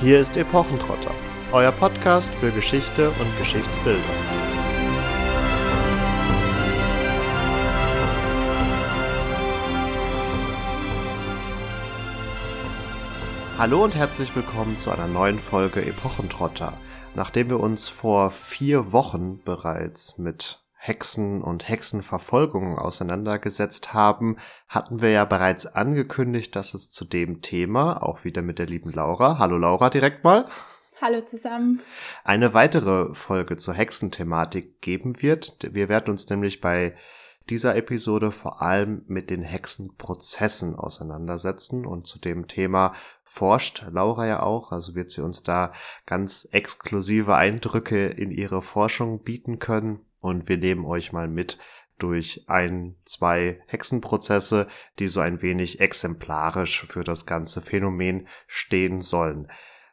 Hier ist Epochentrotter, euer Podcast für Geschichte und Geschichtsbildung. Hallo und herzlich willkommen zu einer neuen Folge Epochentrotter. Nachdem wir uns vor vier Wochen bereits mit Hexen und Hexenverfolgungen auseinandergesetzt haben, hatten wir ja bereits angekündigt, dass es zu dem Thema, auch wieder mit der lieben Laura, hallo Laura direkt mal, Hallo zusammen. Eine weitere Folge zur Hexenthematik geben wird. Wir werden uns nämlich bei dieser Episode vor allem mit den Hexenprozessen auseinandersetzen und zu dem Thema forscht Laura ja auch, also wird sie uns da ganz exklusive Eindrücke in ihre Forschung bieten können und wir nehmen euch mal mit durch ein, zwei Hexenprozesse, die so ein wenig exemplarisch für das ganze Phänomen stehen sollen.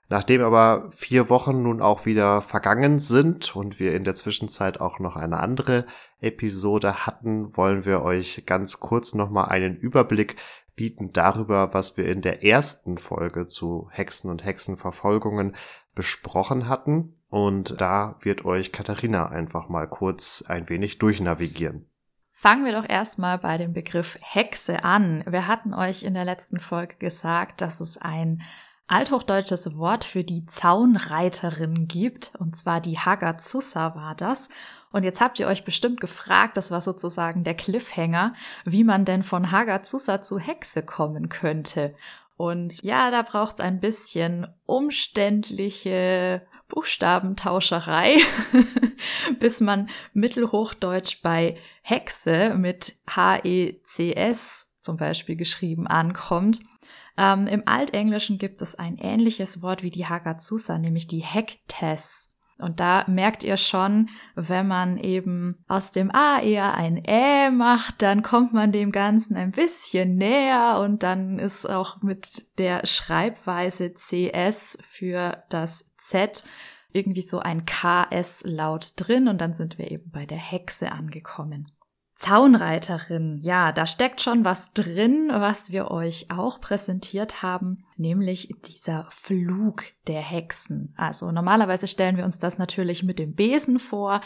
Nachdem aber vier Wochen nun auch wieder vergangen sind und wir in der Zwischenzeit auch noch eine andere Episode hatten, wollen wir euch ganz kurz nochmal einen Überblick bieten darüber, was wir in der ersten Folge zu Hexen und Hexenverfolgungen besprochen hatten. Und da wird euch Katharina einfach mal kurz ein wenig durchnavigieren. Fangen wir doch erstmal bei dem Begriff Hexe an. Wir hatten euch in der letzten Folge gesagt, dass es ein althochdeutsches Wort für die Zaunreiterin gibt, und zwar die Hagazusa war das. Und jetzt habt ihr euch bestimmt gefragt, das war sozusagen der Cliffhanger, wie man denn von Hagazusa zu Hexe kommen könnte. Und ja, da braucht's ein bisschen umständliche Buchstabentauscherei, bis man Mittelhochdeutsch bei Hexe mit H-E-C-S zum Beispiel geschrieben ankommt. Ähm, Im Altenglischen gibt es ein ähnliches Wort wie die Hagazusa, nämlich die Hektes. Und da merkt ihr schon, wenn man eben aus dem A eher ein Ä macht, dann kommt man dem Ganzen ein bisschen näher und dann ist auch mit der Schreibweise CS für das Z irgendwie so ein KS-Laut drin und dann sind wir eben bei der Hexe angekommen. Zaunreiterin, ja, da steckt schon was drin, was wir euch auch präsentiert haben, nämlich dieser Flug der Hexen. Also normalerweise stellen wir uns das natürlich mit dem Besen vor.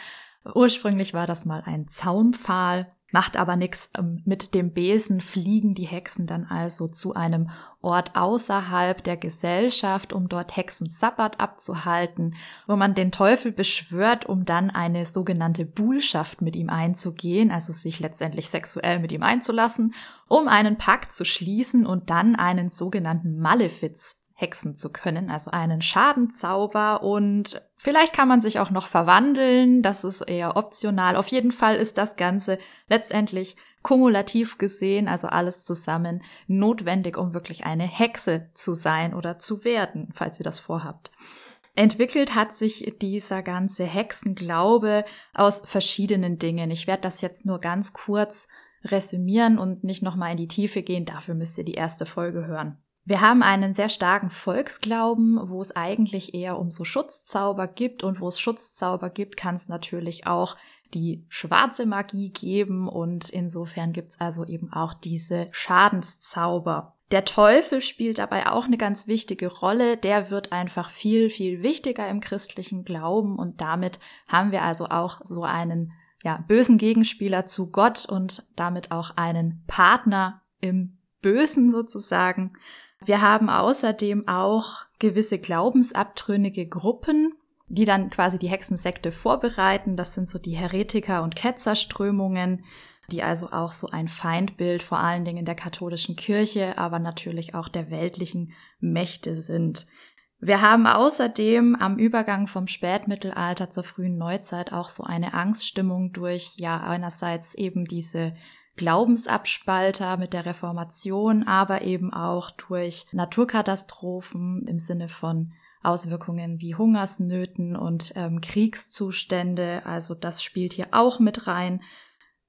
Ursprünglich war das mal ein Zaunpfahl Macht aber nichts. Ähm, mit dem Besen fliegen die Hexen dann also zu einem Ort außerhalb der Gesellschaft, um dort Hexensabbat abzuhalten, wo man den Teufel beschwört, um dann eine sogenannte Buhlschaft mit ihm einzugehen, also sich letztendlich sexuell mit ihm einzulassen, um einen Pakt zu schließen und dann einen sogenannten Malefiz hexen zu können, also einen Schadenzauber und vielleicht kann man sich auch noch verwandeln, das ist eher optional. Auf jeden Fall ist das Ganze letztendlich kumulativ gesehen, also alles zusammen, notwendig, um wirklich eine Hexe zu sein oder zu werden, falls ihr das vorhabt. Entwickelt hat sich dieser ganze Hexenglaube aus verschiedenen Dingen. Ich werde das jetzt nur ganz kurz resümieren und nicht nochmal in die Tiefe gehen. Dafür müsst ihr die erste Folge hören. Wir haben einen sehr starken Volksglauben, wo es eigentlich eher um so Schutzzauber gibt und wo es Schutzzauber gibt, kann es natürlich auch die schwarze Magie geben und insofern gibt's also eben auch diese Schadenszauber. Der Teufel spielt dabei auch eine ganz wichtige Rolle. Der wird einfach viel, viel wichtiger im christlichen Glauben und damit haben wir also auch so einen ja, bösen Gegenspieler zu Gott und damit auch einen Partner im Bösen sozusagen. Wir haben außerdem auch gewisse glaubensabtrünnige Gruppen, die dann quasi die Hexensekte vorbereiten. Das sind so die Heretiker- und Ketzerströmungen, die also auch so ein Feindbild vor allen Dingen der katholischen Kirche, aber natürlich auch der weltlichen Mächte sind. Wir haben außerdem am Übergang vom Spätmittelalter zur frühen Neuzeit auch so eine Angststimmung durch, ja, einerseits eben diese Glaubensabspalter mit der Reformation, aber eben auch durch Naturkatastrophen im Sinne von Auswirkungen wie Hungersnöten und ähm, Kriegszustände. Also das spielt hier auch mit rein.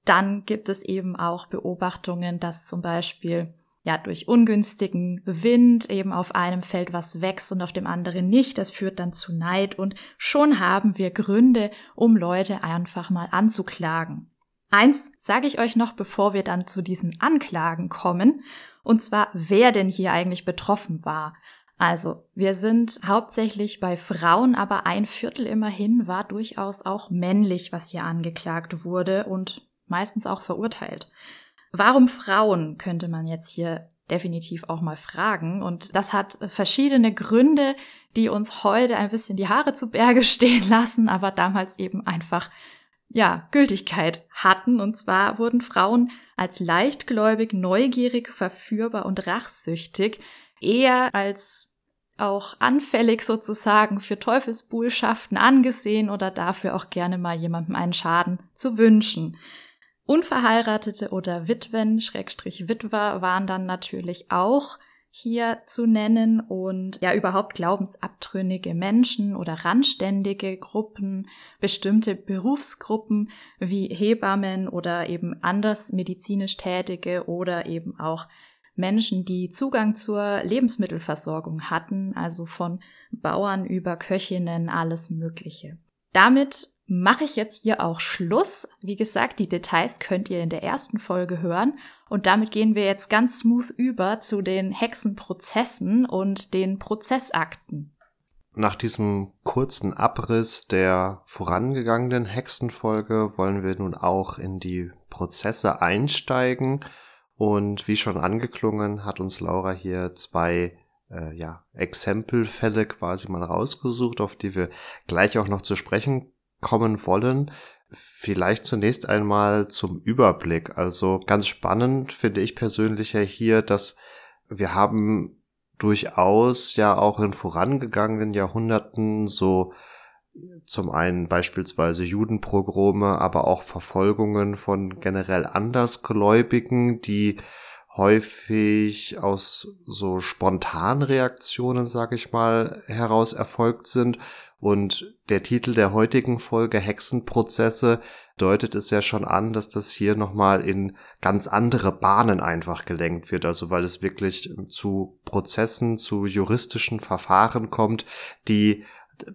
Dann gibt es eben auch Beobachtungen, dass zum Beispiel ja durch ungünstigen Wind eben auf einem Feld was wächst und auf dem anderen nicht. Das führt dann zu Neid und schon haben wir Gründe, um Leute einfach mal anzuklagen. Eins sage ich euch noch, bevor wir dann zu diesen Anklagen kommen, und zwar wer denn hier eigentlich betroffen war. Also, wir sind hauptsächlich bei Frauen, aber ein Viertel immerhin war durchaus auch männlich, was hier angeklagt wurde und meistens auch verurteilt. Warum Frauen, könnte man jetzt hier definitiv auch mal fragen. Und das hat verschiedene Gründe, die uns heute ein bisschen die Haare zu Berge stehen lassen, aber damals eben einfach ja, Gültigkeit hatten. Und zwar wurden Frauen als leichtgläubig, neugierig, verführbar und rachsüchtig eher als auch anfällig sozusagen für Teufelsbuhlschaften angesehen oder dafür auch gerne mal jemandem einen Schaden zu wünschen. Unverheiratete oder Witwen, Schrägstrich Witwer waren dann natürlich auch hier zu nennen und ja überhaupt glaubensabtrünnige Menschen oder randständige Gruppen, bestimmte Berufsgruppen wie Hebammen oder eben anders medizinisch Tätige oder eben auch Menschen, die Zugang zur Lebensmittelversorgung hatten, also von Bauern über Köchinnen, alles Mögliche. Damit mache ich jetzt hier auch Schluss. Wie gesagt, die Details könnt ihr in der ersten Folge hören. Und damit gehen wir jetzt ganz smooth über zu den Hexenprozessen und den Prozessakten. Nach diesem kurzen Abriss der vorangegangenen Hexenfolge wollen wir nun auch in die Prozesse einsteigen. Und wie schon angeklungen, hat uns Laura hier zwei äh, ja, Exempelfälle quasi mal rausgesucht, auf die wir gleich auch noch zu sprechen kommen wollen. Vielleicht zunächst einmal zum Überblick. Also ganz spannend finde ich persönlich ja hier, dass wir haben durchaus ja auch in vorangegangenen Jahrhunderten so zum einen beispielsweise Judenprogrome, aber auch Verfolgungen von generell Andersgläubigen, die häufig aus so Spontanreaktionen, sag ich mal, heraus erfolgt sind. Und der Titel der heutigen Folge Hexenprozesse deutet es ja schon an, dass das hier nochmal in ganz andere Bahnen einfach gelenkt wird. Also weil es wirklich zu Prozessen, zu juristischen Verfahren kommt, die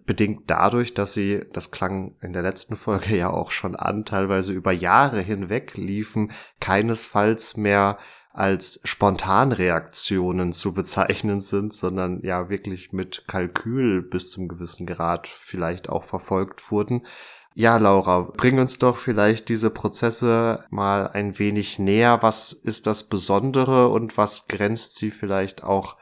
bedingt dadurch, dass sie, das klang in der letzten Folge ja auch schon an, teilweise über Jahre hinweg liefen, keinesfalls mehr als Spontanreaktionen zu bezeichnen sind, sondern ja wirklich mit Kalkül bis zum gewissen Grad vielleicht auch verfolgt wurden. Ja, Laura, bring uns doch vielleicht diese Prozesse mal ein wenig näher. Was ist das Besondere und was grenzt sie vielleicht auch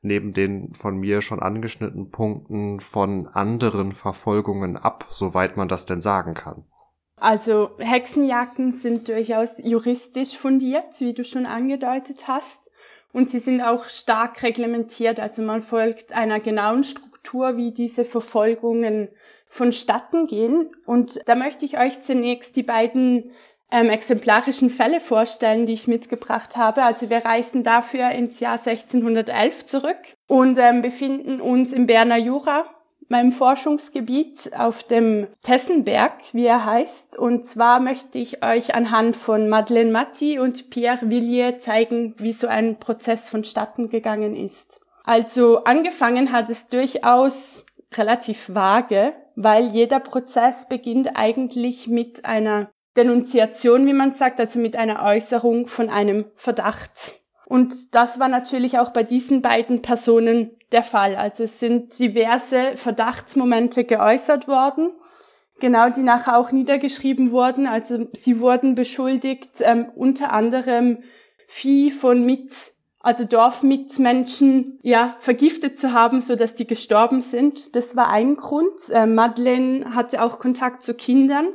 neben den von mir schon angeschnittenen Punkten von anderen Verfolgungen ab, soweit man das denn sagen kann? Also Hexenjagden sind durchaus juristisch fundiert, wie du schon angedeutet hast. Und sie sind auch stark reglementiert. Also man folgt einer genauen Struktur, wie diese Verfolgungen vonstatten gehen. Und da möchte ich euch zunächst die beiden ähm, exemplarischen Fälle vorstellen, die ich mitgebracht habe. Also wir reisen dafür ins Jahr 1611 zurück und ähm, befinden uns im Berner Jura meinem Forschungsgebiet auf dem Tessenberg, wie er heißt. Und zwar möchte ich euch anhand von Madeleine Matti und Pierre Villiers zeigen, wie so ein Prozess vonstatten gegangen ist. Also angefangen hat es durchaus relativ vage, weil jeder Prozess beginnt eigentlich mit einer Denunziation, wie man sagt, also mit einer Äußerung von einem Verdacht. Und das war natürlich auch bei diesen beiden Personen der Fall. Also es sind diverse Verdachtsmomente geäußert worden, genau die nachher auch niedergeschrieben wurden. Also sie wurden beschuldigt, ähm, unter anderem Vieh von mit also Dorfmitmenschen, ja, vergiftet zu haben, so dass die gestorben sind. Das war ein Grund. Äh, Madeleine hatte auch Kontakt zu Kindern.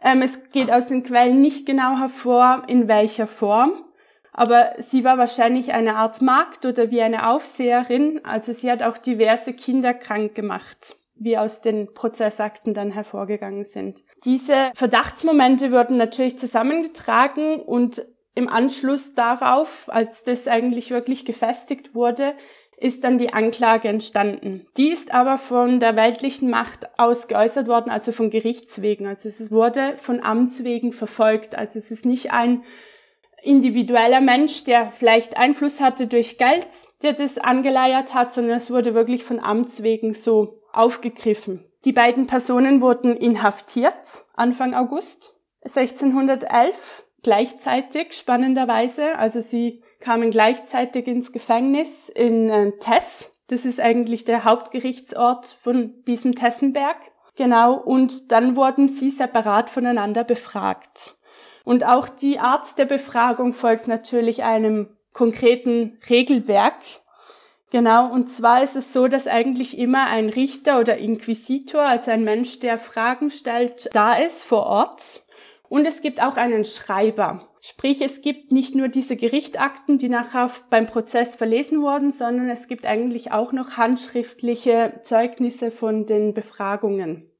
Ähm, es geht aus den Quellen nicht genau hervor, in welcher Form aber sie war wahrscheinlich eine Art Magd oder wie eine Aufseherin, also sie hat auch diverse Kinder krank gemacht wie aus den Prozessakten dann hervorgegangen sind. Diese Verdachtsmomente wurden natürlich zusammengetragen und im Anschluss darauf, als das eigentlich wirklich gefestigt wurde, ist dann die Anklage entstanden. Die ist aber von der weltlichen Macht aus geäußert worden, also von Gerichtswegen. Also es wurde von Amts wegen verfolgt. Also es ist nicht ein individueller Mensch, der vielleicht Einfluss hatte durch Geld, der das angeleiert hat, sondern es wurde wirklich von Amts wegen so aufgegriffen. Die beiden Personen wurden inhaftiert Anfang August 1611, gleichzeitig spannenderweise. Also sie kamen gleichzeitig ins Gefängnis in äh, Tess. Das ist eigentlich der Hauptgerichtsort von diesem Tessenberg. Genau, und dann wurden sie separat voneinander befragt. Und auch die Art der Befragung folgt natürlich einem konkreten Regelwerk. Genau, und zwar ist es so, dass eigentlich immer ein Richter oder Inquisitor, also ein Mensch, der Fragen stellt, da ist vor Ort. Und es gibt auch einen Schreiber. Sprich, es gibt nicht nur diese Gerichtakten, die nachher beim Prozess verlesen wurden, sondern es gibt eigentlich auch noch handschriftliche Zeugnisse von den Befragungen.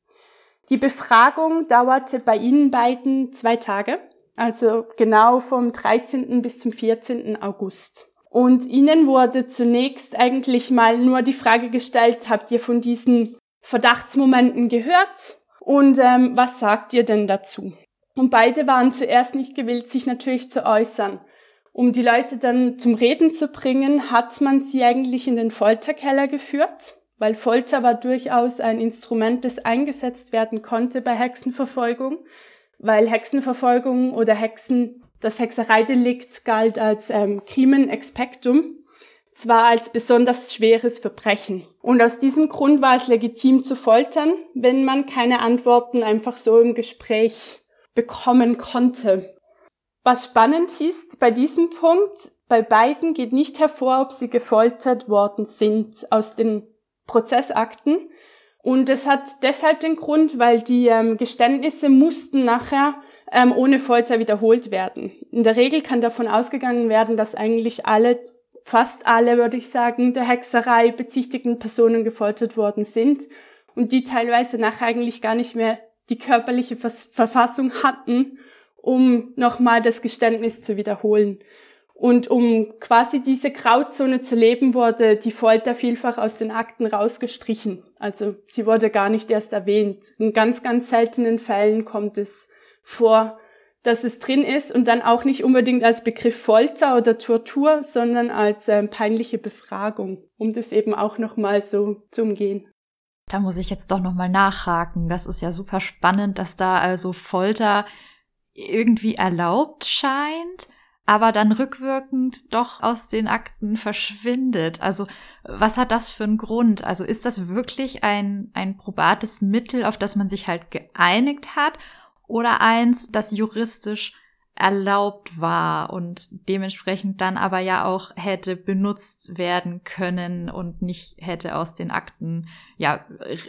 Die Befragung dauerte bei Ihnen beiden zwei Tage, also genau vom 13. bis zum 14. August. Und Ihnen wurde zunächst eigentlich mal nur die Frage gestellt, habt ihr von diesen Verdachtsmomenten gehört? Und ähm, was sagt ihr denn dazu? Und beide waren zuerst nicht gewillt, sich natürlich zu äußern. Um die Leute dann zum Reden zu bringen, hat man sie eigentlich in den Folterkeller geführt, weil Folter war durchaus ein Instrument, das eingesetzt werden konnte bei Hexenverfolgung, weil Hexenverfolgung oder Hexen, das Hexereidelikt galt als ähm, Crimen expectum, zwar als besonders schweres Verbrechen. Und aus diesem Grund war es legitim zu foltern, wenn man keine Antworten einfach so im Gespräch bekommen konnte. Was spannend ist bei diesem Punkt, bei beiden geht nicht hervor, ob sie gefoltert worden sind aus den Prozessakten. Und es hat deshalb den Grund, weil die ähm, Geständnisse mussten nachher ähm, ohne Folter wiederholt werden. In der Regel kann davon ausgegangen werden, dass eigentlich alle, fast alle, würde ich sagen, der Hexerei bezichtigten Personen gefoltert worden sind und die teilweise nachher eigentlich gar nicht mehr die körperliche Verfassung hatten, um nochmal das Geständnis zu wiederholen. Und um quasi diese Grauzone zu leben, wurde die Folter vielfach aus den Akten rausgestrichen. Also sie wurde gar nicht erst erwähnt. In ganz, ganz seltenen Fällen kommt es vor, dass es drin ist und dann auch nicht unbedingt als Begriff Folter oder Tortur, sondern als äh, peinliche Befragung, um das eben auch nochmal so zu umgehen. Da muss ich jetzt doch nochmal nachhaken. Das ist ja super spannend, dass da also Folter irgendwie erlaubt scheint, aber dann rückwirkend doch aus den Akten verschwindet. Also was hat das für einen Grund? Also ist das wirklich ein, ein probates Mittel, auf das man sich halt geeinigt hat oder eins, das juristisch erlaubt war und dementsprechend dann aber ja auch hätte benutzt werden können und nicht hätte aus den Akten ja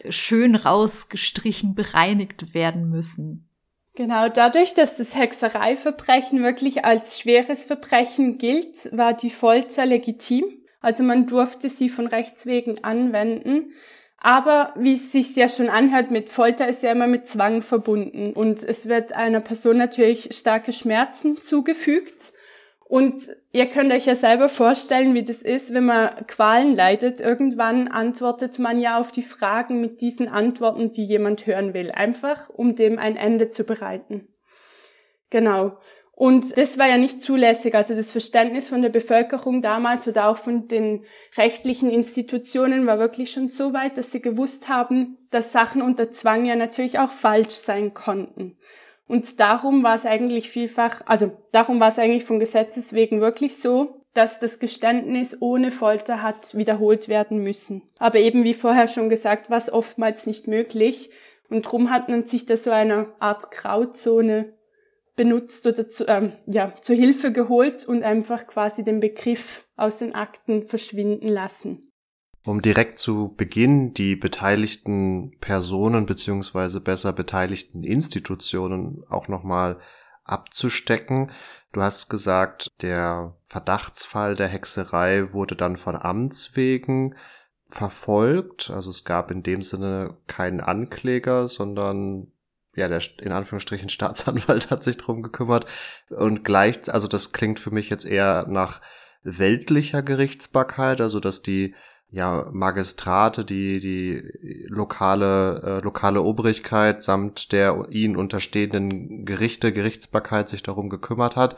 schön rausgestrichen bereinigt werden müssen. Genau, dadurch, dass das Hexereiverbrechen wirklich als schweres Verbrechen gilt, war die Folter legitim. Also man durfte sie von Rechts wegen anwenden. Aber wie es sich ja schon anhört, mit Folter ist ja immer mit Zwang verbunden und es wird einer Person natürlich starke Schmerzen zugefügt. Und ihr könnt euch ja selber vorstellen, wie das ist, wenn man Qualen leidet. Irgendwann antwortet man ja auf die Fragen mit diesen Antworten, die jemand hören will. Einfach, um dem ein Ende zu bereiten. Genau. Und das war ja nicht zulässig. Also das Verständnis von der Bevölkerung damals oder auch von den rechtlichen Institutionen war wirklich schon so weit, dass sie gewusst haben, dass Sachen unter Zwang ja natürlich auch falsch sein konnten. Und darum war es eigentlich vielfach, also darum war es eigentlich von Gesetzes wegen wirklich so, dass das Geständnis ohne Folter hat wiederholt werden müssen. Aber eben wie vorher schon gesagt, war es oftmals nicht möglich. Und drum hat man sich da so eine Art Grauzone benutzt oder zu, ähm, ja, zur Hilfe geholt und einfach quasi den Begriff aus den Akten verschwinden lassen. Um direkt zu Beginn die beteiligten Personen beziehungsweise besser beteiligten Institutionen auch nochmal abzustecken. Du hast gesagt, der Verdachtsfall der Hexerei wurde dann von Amts wegen verfolgt. Also es gab in dem Sinne keinen Ankläger, sondern ja, der in Anführungsstrichen Staatsanwalt hat sich drum gekümmert. Und gleich, also das klingt für mich jetzt eher nach weltlicher Gerichtsbarkeit, also dass die ja Magistrate, die die lokale äh, lokale Obrigkeit samt der ihnen unterstehenden Gerichte Gerichtsbarkeit sich darum gekümmert hat.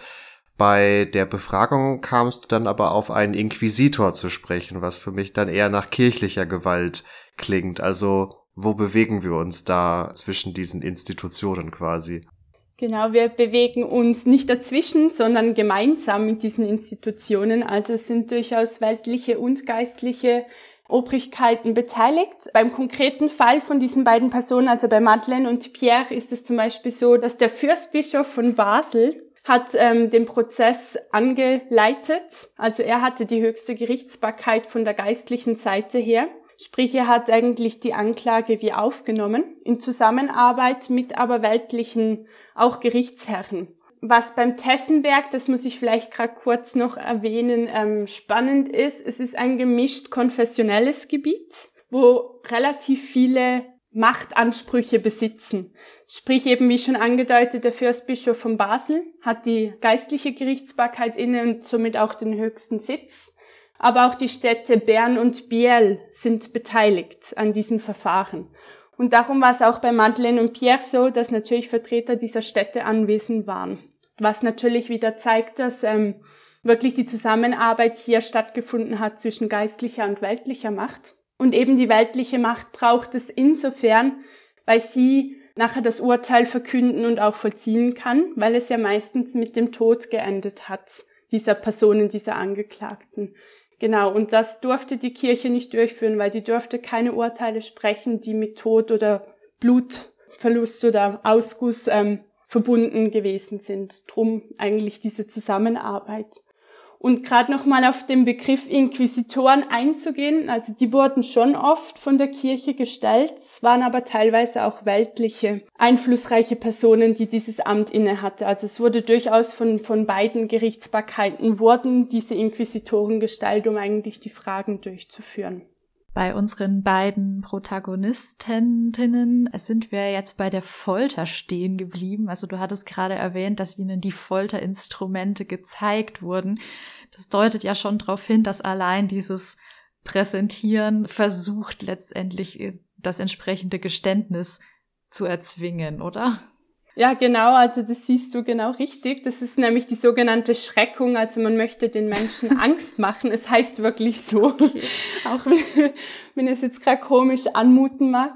Bei der Befragung kamst du dann aber auf einen Inquisitor zu sprechen, was für mich dann eher nach kirchlicher Gewalt klingt. Also wo bewegen wir uns da zwischen diesen Institutionen quasi? Genau, wir bewegen uns nicht dazwischen, sondern gemeinsam mit diesen Institutionen. Also es sind durchaus weltliche und geistliche Obrigkeiten beteiligt. Beim konkreten Fall von diesen beiden Personen, also bei Madeleine und Pierre, ist es zum Beispiel so, dass der Fürstbischof von Basel hat ähm, den Prozess angeleitet. Also er hatte die höchste Gerichtsbarkeit von der geistlichen Seite her. Sprich, er hat eigentlich die Anklage wie aufgenommen, in Zusammenarbeit mit aber weltlichen, auch Gerichtsherren. Was beim Tessenberg, das muss ich vielleicht gerade kurz noch erwähnen, ähm, spannend ist, es ist ein gemischt konfessionelles Gebiet, wo relativ viele Machtansprüche besitzen. Sprich eben, wie schon angedeutet, der Fürstbischof von Basel hat die geistliche Gerichtsbarkeit inne und somit auch den höchsten Sitz aber auch die Städte Bern und Biel sind beteiligt an diesen Verfahren. Und darum war es auch bei Madeleine und Pierre so, dass natürlich Vertreter dieser Städte anwesend waren. Was natürlich wieder zeigt, dass ähm, wirklich die Zusammenarbeit hier stattgefunden hat zwischen geistlicher und weltlicher Macht. Und eben die weltliche Macht braucht es insofern, weil sie nachher das Urteil verkünden und auch vollziehen kann, weil es ja meistens mit dem Tod geendet hat, dieser Personen, dieser Angeklagten. Genau, und das durfte die Kirche nicht durchführen, weil die durfte keine Urteile sprechen, die mit Tod oder Blutverlust oder Ausguss ähm, verbunden gewesen sind. Drum eigentlich diese Zusammenarbeit. Und gerade nochmal auf den Begriff Inquisitoren einzugehen, also die wurden schon oft von der Kirche gestellt, es waren aber teilweise auch weltliche, einflussreiche Personen, die dieses Amt inne hatte. Also es wurde durchaus von, von beiden Gerichtsbarkeiten wurden diese Inquisitoren gestellt, um eigentlich die Fragen durchzuführen. Bei unseren beiden Protagonistinnen sind wir jetzt bei der Folter stehen geblieben. Also du hattest gerade erwähnt, dass ihnen die Folterinstrumente gezeigt wurden. Das deutet ja schon darauf hin, dass allein dieses Präsentieren versucht letztendlich äh, das entsprechende Geständnis zu erzwingen, oder? Ja, genau, also das siehst du genau richtig. Das ist nämlich die sogenannte Schreckung. Also man möchte den Menschen Angst machen. Es heißt wirklich so. Okay. Auch wenn, wenn es jetzt gerade komisch anmuten mag.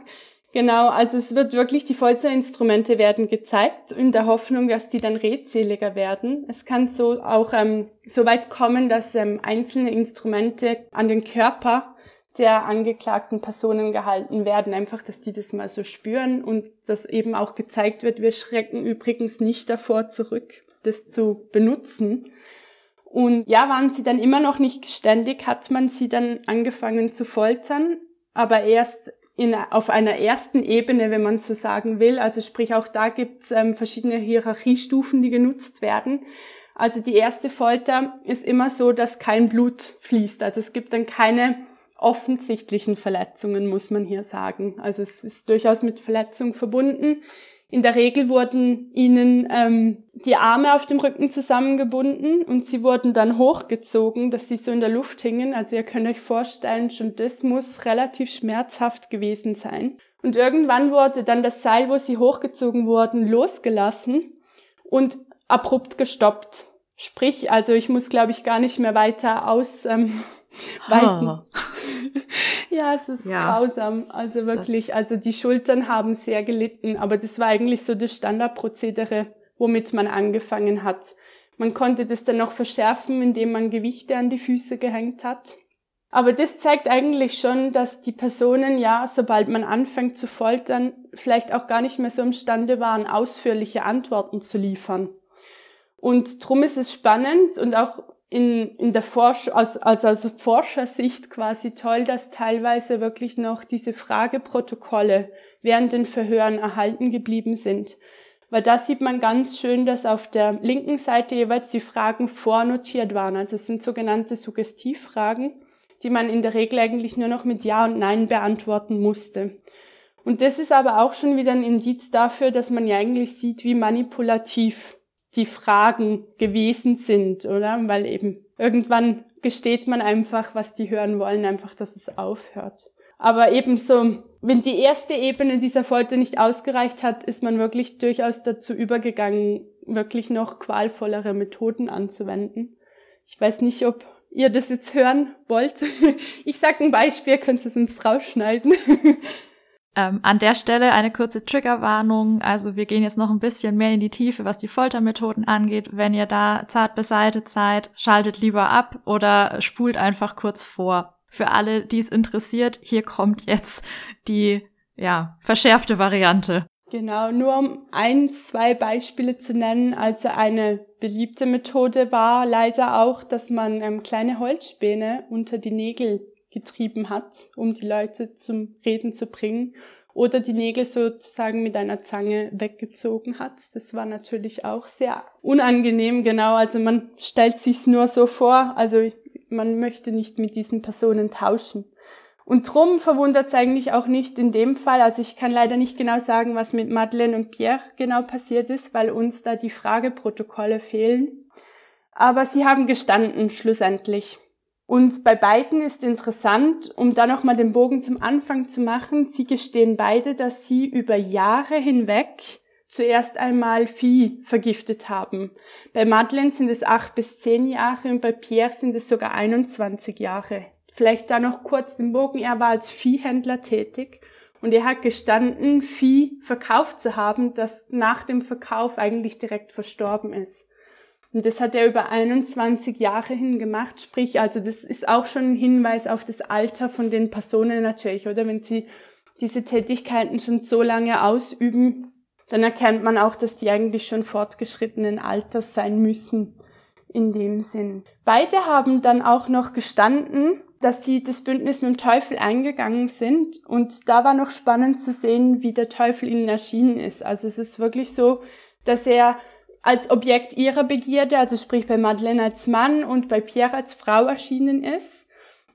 Genau, also es wird wirklich, die Folterinstrumente werden gezeigt, in der Hoffnung, dass die dann redseliger werden. Es kann so auch ähm, so weit kommen, dass ähm, einzelne Instrumente an den Körper der angeklagten Personen gehalten werden. Einfach, dass die das mal so spüren und dass eben auch gezeigt wird, wir schrecken übrigens nicht davor zurück, das zu benutzen. Und ja, waren sie dann immer noch nicht geständig, hat man sie dann angefangen zu foltern, aber erst in, auf einer ersten Ebene, wenn man so sagen will. Also sprich, auch da gibt's ähm, verschiedene Hierarchiestufen, die genutzt werden. Also die erste Folter ist immer so, dass kein Blut fließt. Also es gibt dann keine offensichtlichen Verletzungen, muss man hier sagen. Also es ist durchaus mit Verletzung verbunden. In der Regel wurden ihnen ähm, die Arme auf dem Rücken zusammengebunden und sie wurden dann hochgezogen, dass sie so in der Luft hingen. Also ihr könnt euch vorstellen, schon das muss relativ schmerzhaft gewesen sein. Und irgendwann wurde dann das Seil, wo sie hochgezogen wurden, losgelassen und abrupt gestoppt. Sprich, also ich muss, glaube ich, gar nicht mehr weiter aus ähm, weiten. ja, es ist ja, grausam. Also wirklich, also die Schultern haben sehr gelitten, aber das war eigentlich so das Standardprozedere, womit man angefangen hat. Man konnte das dann noch verschärfen, indem man Gewichte an die Füße gehängt hat. Aber das zeigt eigentlich schon, dass die Personen ja, sobald man anfängt zu foltern, vielleicht auch gar nicht mehr so imstande waren, ausführliche Antworten zu liefern. Und drum ist es spannend und auch in, in der Forsch also, also aus Forschersicht quasi toll, dass teilweise wirklich noch diese Frageprotokolle während den Verhören erhalten geblieben sind. Weil da sieht man ganz schön, dass auf der linken Seite jeweils die Fragen vornotiert waren. Also es sind sogenannte Suggestivfragen, die man in der Regel eigentlich nur noch mit Ja und Nein beantworten musste. Und das ist aber auch schon wieder ein Indiz dafür, dass man ja eigentlich sieht, wie manipulativ die Fragen gewesen sind, oder? Weil eben irgendwann gesteht man einfach, was die hören wollen, einfach, dass es aufhört. Aber ebenso, wenn die erste Ebene dieser Folter nicht ausgereicht hat, ist man wirklich durchaus dazu übergegangen, wirklich noch qualvollere Methoden anzuwenden. Ich weiß nicht, ob ihr das jetzt hören wollt. Ich sag ein Beispiel, könnt ihr es uns rausschneiden. Ähm, an der Stelle eine kurze Triggerwarnung. Also wir gehen jetzt noch ein bisschen mehr in die Tiefe, was die Foltermethoden angeht. Wenn ihr da zart beseitet seid, schaltet lieber ab oder spult einfach kurz vor. Für alle, die es interessiert, hier kommt jetzt die, ja, verschärfte Variante. Genau, nur um ein, zwei Beispiele zu nennen. Also eine beliebte Methode war leider auch, dass man ähm, kleine Holzspäne unter die Nägel getrieben hat, um die Leute zum Reden zu bringen. Oder die Nägel sozusagen mit einer Zange weggezogen hat. Das war natürlich auch sehr unangenehm, genau. Also man stellt sich's nur so vor. Also man möchte nicht mit diesen Personen tauschen. Und drum verwundert es eigentlich auch nicht in dem Fall. Also ich kann leider nicht genau sagen, was mit Madeleine und Pierre genau passiert ist, weil uns da die Frageprotokolle fehlen. Aber sie haben gestanden schlussendlich. Und bei beiden ist interessant, um da nochmal den Bogen zum Anfang zu machen, sie gestehen beide, dass sie über Jahre hinweg zuerst einmal Vieh vergiftet haben. Bei Madeleine sind es acht bis zehn Jahre und bei Pierre sind es sogar 21 Jahre. Vielleicht da noch kurz den Bogen. Er war als Viehhändler tätig und er hat gestanden, Vieh verkauft zu haben, das nach dem Verkauf eigentlich direkt verstorben ist. Und das hat er über 21 Jahre hin gemacht. Sprich, also das ist auch schon ein Hinweis auf das Alter von den Personen natürlich, oder? Wenn sie diese Tätigkeiten schon so lange ausüben, dann erkennt man auch, dass die eigentlich schon fortgeschrittenen Alters sein müssen in dem Sinn. Beide haben dann auch noch gestanden, dass sie das Bündnis mit dem Teufel eingegangen sind. Und da war noch spannend zu sehen, wie der Teufel ihnen erschienen ist. Also es ist wirklich so, dass er als Objekt ihrer Begierde, also sprich bei Madeleine als Mann und bei Pierre als Frau erschienen ist.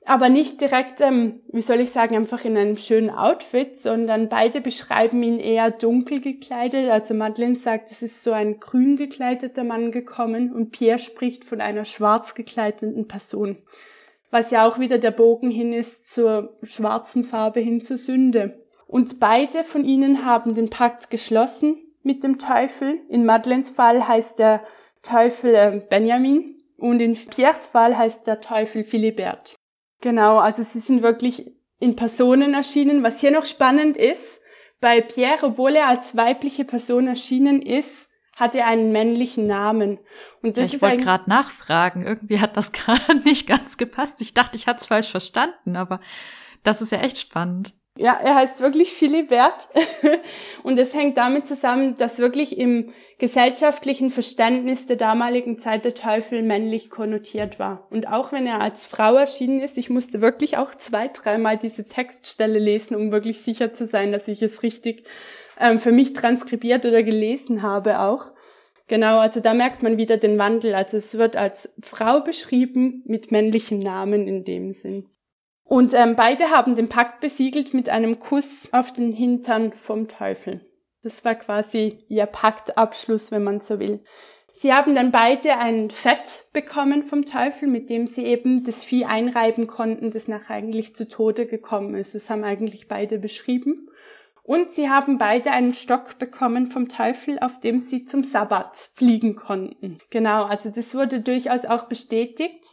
Aber nicht direkt, ähm, wie soll ich sagen, einfach in einem schönen Outfit, sondern beide beschreiben ihn eher dunkel gekleidet. Also Madeleine sagt, es ist so ein grün gekleideter Mann gekommen und Pierre spricht von einer schwarz gekleideten Person was ja auch wieder der Bogen hin ist zur schwarzen Farbe hin zur Sünde. Und beide von ihnen haben den Pakt geschlossen mit dem Teufel. In Madeleines Fall heißt der Teufel äh, Benjamin und in Pierres Fall heißt der Teufel Philibert. Genau, also sie sind wirklich in Personen erschienen. Was hier noch spannend ist, bei Pierre, obwohl er als weibliche Person erschienen ist, hat er einen männlichen Namen. Und das ich wollte gerade nachfragen. Irgendwie hat das gerade nicht ganz gepasst. Ich dachte, ich hatte es falsch verstanden, aber das ist ja echt spannend. Ja, er heißt wirklich Philibert. und es hängt damit zusammen, dass wirklich im gesellschaftlichen Verständnis der damaligen Zeit der Teufel männlich konnotiert war. Und auch wenn er als Frau erschienen ist, ich musste wirklich auch zwei, dreimal diese Textstelle lesen, um wirklich sicher zu sein, dass ich es richtig ähm, für mich transkribiert oder gelesen habe auch. Genau, also da merkt man wieder den Wandel. Also es wird als Frau beschrieben mit männlichem Namen in dem Sinn. Und ähm, beide haben den Pakt besiegelt mit einem Kuss auf den Hintern vom Teufel. Das war quasi ihr Paktabschluss, wenn man so will. Sie haben dann beide ein Fett bekommen vom Teufel, mit dem sie eben das Vieh einreiben konnten, das nachher eigentlich zu Tode gekommen ist. Das haben eigentlich beide beschrieben. Und sie haben beide einen Stock bekommen vom Teufel, auf dem sie zum Sabbat fliegen konnten. Genau, also das wurde durchaus auch bestätigt.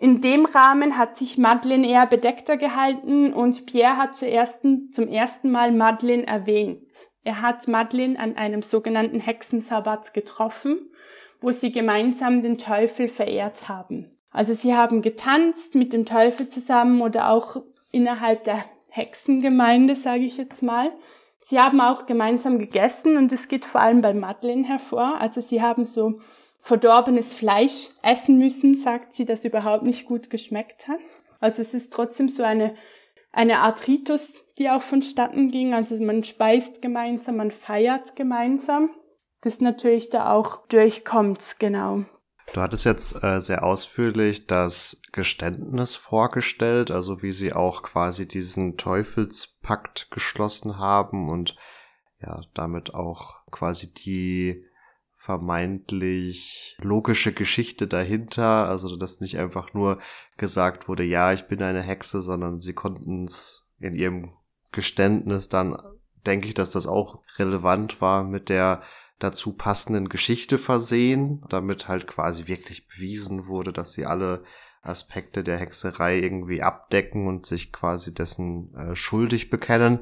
In dem Rahmen hat sich Madeleine eher bedeckter gehalten und Pierre hat zuerst, zum ersten Mal Madeleine erwähnt. Er hat Madeleine an einem sogenannten Hexensabbat getroffen, wo sie gemeinsam den Teufel verehrt haben. Also sie haben getanzt mit dem Teufel zusammen oder auch innerhalb der Hexengemeinde, sage ich jetzt mal. Sie haben auch gemeinsam gegessen und es geht vor allem bei Madeleine hervor. Also sie haben so verdorbenes Fleisch essen müssen, sagt sie, das überhaupt nicht gut geschmeckt hat. Also es ist trotzdem so eine, eine Art Ritus, die auch vonstatten ging. Also man speist gemeinsam, man feiert gemeinsam. Das natürlich da auch durchkommt, genau. Du hattest jetzt äh, sehr ausführlich das Geständnis vorgestellt, also wie sie auch quasi diesen Teufelspakt geschlossen haben und ja, damit auch quasi die vermeintlich logische Geschichte dahinter, also dass nicht einfach nur gesagt wurde, ja, ich bin eine Hexe, sondern sie konnten es in ihrem Geständnis dann, denke ich, dass das auch relevant war mit der dazu passenden Geschichte versehen, damit halt quasi wirklich bewiesen wurde, dass sie alle Aspekte der Hexerei irgendwie abdecken und sich quasi dessen äh, schuldig bekennen.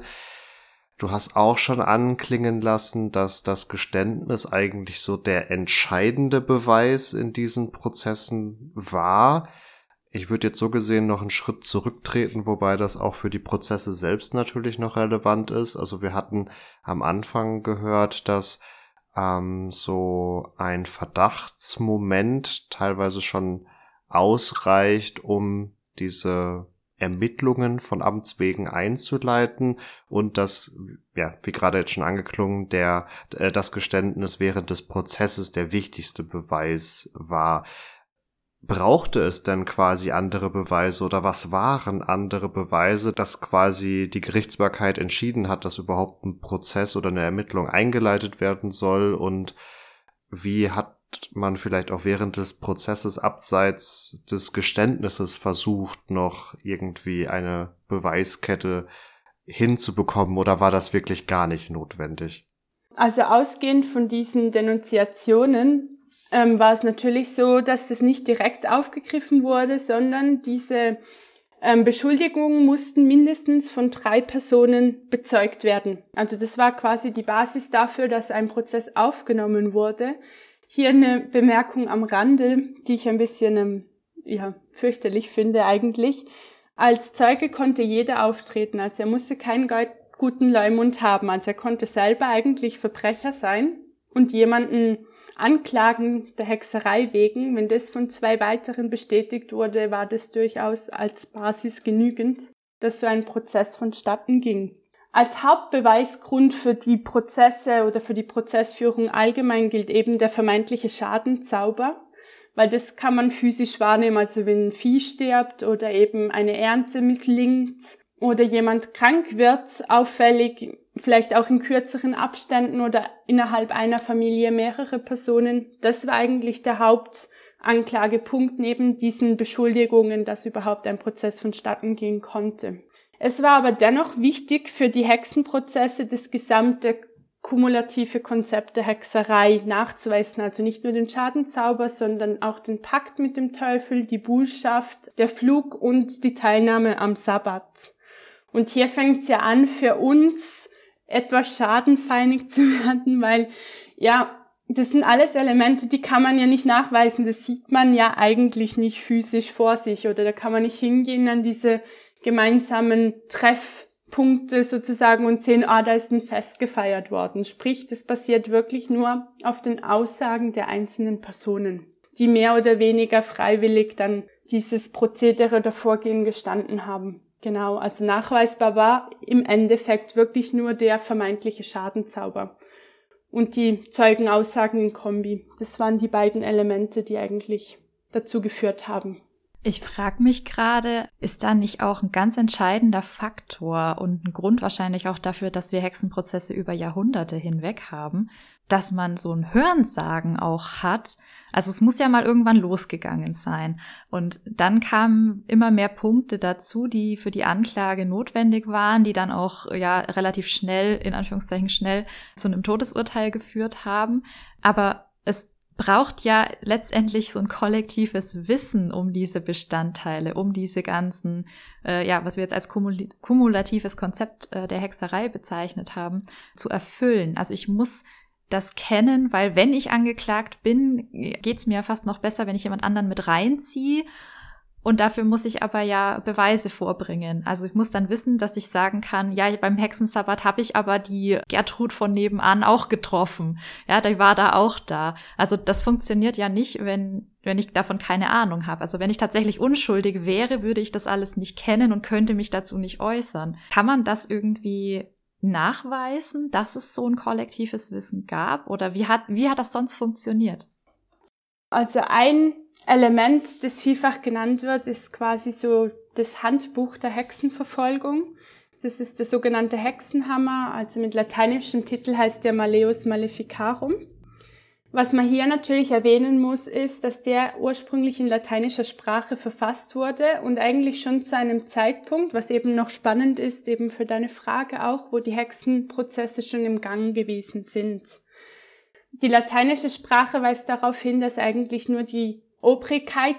Du hast auch schon anklingen lassen, dass das Geständnis eigentlich so der entscheidende Beweis in diesen Prozessen war. Ich würde jetzt so gesehen noch einen Schritt zurücktreten, wobei das auch für die Prozesse selbst natürlich noch relevant ist. Also wir hatten am Anfang gehört, dass ähm, so ein Verdachtsmoment teilweise schon ausreicht, um diese Ermittlungen von Amts wegen einzuleiten und das, ja, wie gerade jetzt schon angeklungen, der, äh, das Geständnis während des Prozesses der wichtigste Beweis war. Brauchte es denn quasi andere Beweise oder was waren andere Beweise, dass quasi die Gerichtsbarkeit entschieden hat, dass überhaupt ein Prozess oder eine Ermittlung eingeleitet werden soll und wie hat man vielleicht auch während des Prozesses abseits des Geständnisses versucht, noch irgendwie eine Beweiskette hinzubekommen oder war das wirklich gar nicht notwendig? Also ausgehend von diesen Denunziationen ähm, war es natürlich so, dass das nicht direkt aufgegriffen wurde, sondern diese ähm, Beschuldigungen mussten mindestens von drei Personen bezeugt werden. Also das war quasi die Basis dafür, dass ein Prozess aufgenommen wurde. Hier eine Bemerkung am Rande, die ich ein bisschen ähm, ja, fürchterlich finde eigentlich. Als Zeuge konnte jeder auftreten, also er musste keinen guten Leumund haben, also er konnte selber eigentlich Verbrecher sein und jemanden anklagen der Hexerei wegen. Wenn das von zwei weiteren bestätigt wurde, war das durchaus als Basis genügend, dass so ein Prozess vonstatten ging. Als Hauptbeweisgrund für die Prozesse oder für die Prozessführung allgemein gilt eben der vermeintliche Schadenzauber, weil das kann man physisch wahrnehmen, also wenn ein Vieh stirbt oder eben eine Ernte misslingt oder jemand krank wird, auffällig, vielleicht auch in kürzeren Abständen oder innerhalb einer Familie mehrere Personen. Das war eigentlich der Hauptanklagepunkt neben diesen Beschuldigungen, dass überhaupt ein Prozess vonstatten gehen konnte. Es war aber dennoch wichtig für die Hexenprozesse das gesamte kumulative Konzept der Hexerei nachzuweisen, also nicht nur den Schadenzauber, sondern auch den Pakt mit dem Teufel, die Bullschaft, der Flug und die Teilnahme am Sabbat. Und hier fängt es ja an, für uns etwas schadenfeinig zu werden, weil ja, das sind alles Elemente, die kann man ja nicht nachweisen. Das sieht man ja eigentlich nicht physisch vor sich oder da kann man nicht hingehen an diese gemeinsamen Treffpunkte sozusagen und sehen, ah, da ist ein Fest gefeiert worden. Sprich, das basiert wirklich nur auf den Aussagen der einzelnen Personen, die mehr oder weniger freiwillig dann dieses Prozedere oder Vorgehen gestanden haben. Genau, also nachweisbar war im Endeffekt wirklich nur der vermeintliche Schadenzauber und die Zeugenaussagen in Kombi. Das waren die beiden Elemente, die eigentlich dazu geführt haben. Ich frage mich gerade, ist da nicht auch ein ganz entscheidender Faktor und ein Grund wahrscheinlich auch dafür, dass wir Hexenprozesse über Jahrhunderte hinweg haben, dass man so ein Hörensagen auch hat. Also es muss ja mal irgendwann losgegangen sein. Und dann kamen immer mehr Punkte dazu, die für die Anklage notwendig waren, die dann auch ja relativ schnell, in Anführungszeichen schnell, zu einem Todesurteil geführt haben. Aber es braucht ja letztendlich so ein kollektives Wissen um diese Bestandteile, um diese ganzen, äh, ja, was wir jetzt als kumulatives Konzept äh, der Hexerei bezeichnet haben, zu erfüllen. Also ich muss das kennen, weil wenn ich angeklagt bin, geht's mir fast noch besser, wenn ich jemand anderen mit reinziehe und dafür muss ich aber ja Beweise vorbringen. Also ich muss dann wissen, dass ich sagen kann, ja, beim Hexensabbat habe ich aber die Gertrud von nebenan auch getroffen. Ja, die war da auch da. Also das funktioniert ja nicht, wenn, wenn ich davon keine Ahnung habe. Also wenn ich tatsächlich unschuldig wäre, würde ich das alles nicht kennen und könnte mich dazu nicht äußern. Kann man das irgendwie nachweisen, dass es so ein kollektives Wissen gab? Oder wie hat, wie hat das sonst funktioniert? Also ein Element, das vielfach genannt wird, ist quasi so das Handbuch der Hexenverfolgung. Das ist der sogenannte Hexenhammer, also mit lateinischem Titel heißt der Maleus Maleficarum. Was man hier natürlich erwähnen muss, ist, dass der ursprünglich in lateinischer Sprache verfasst wurde und eigentlich schon zu einem Zeitpunkt, was eben noch spannend ist, eben für deine Frage auch, wo die Hexenprozesse schon im Gang gewesen sind. Die lateinische Sprache weist darauf hin, dass eigentlich nur die Obrigkeit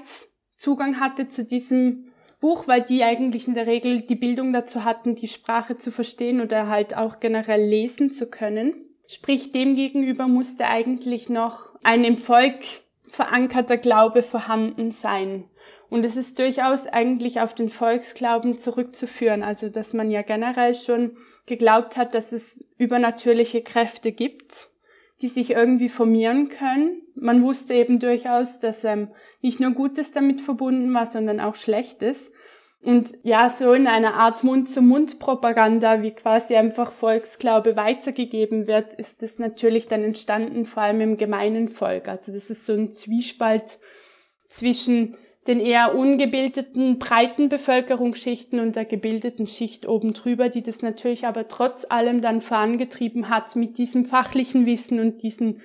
Zugang hatte zu diesem Buch, weil die eigentlich in der Regel die Bildung dazu hatten, die Sprache zu verstehen oder halt auch generell lesen zu können. Sprich, demgegenüber musste eigentlich noch ein im Volk verankerter Glaube vorhanden sein. Und es ist durchaus eigentlich auf den Volksglauben zurückzuführen, also dass man ja generell schon geglaubt hat, dass es übernatürliche Kräfte gibt, die sich irgendwie formieren können. Man wusste eben durchaus, dass ähm, nicht nur Gutes damit verbunden war, sondern auch Schlechtes. Und ja, so in einer Art Mund-zu-Mund-Propaganda, wie quasi einfach Volksglaube weitergegeben wird, ist das natürlich dann entstanden, vor allem im gemeinen Volk. Also das ist so ein Zwiespalt zwischen den eher ungebildeten, breiten Bevölkerungsschichten und der gebildeten Schicht oben drüber, die das natürlich aber trotz allem dann vorangetrieben hat mit diesem fachlichen Wissen und diesen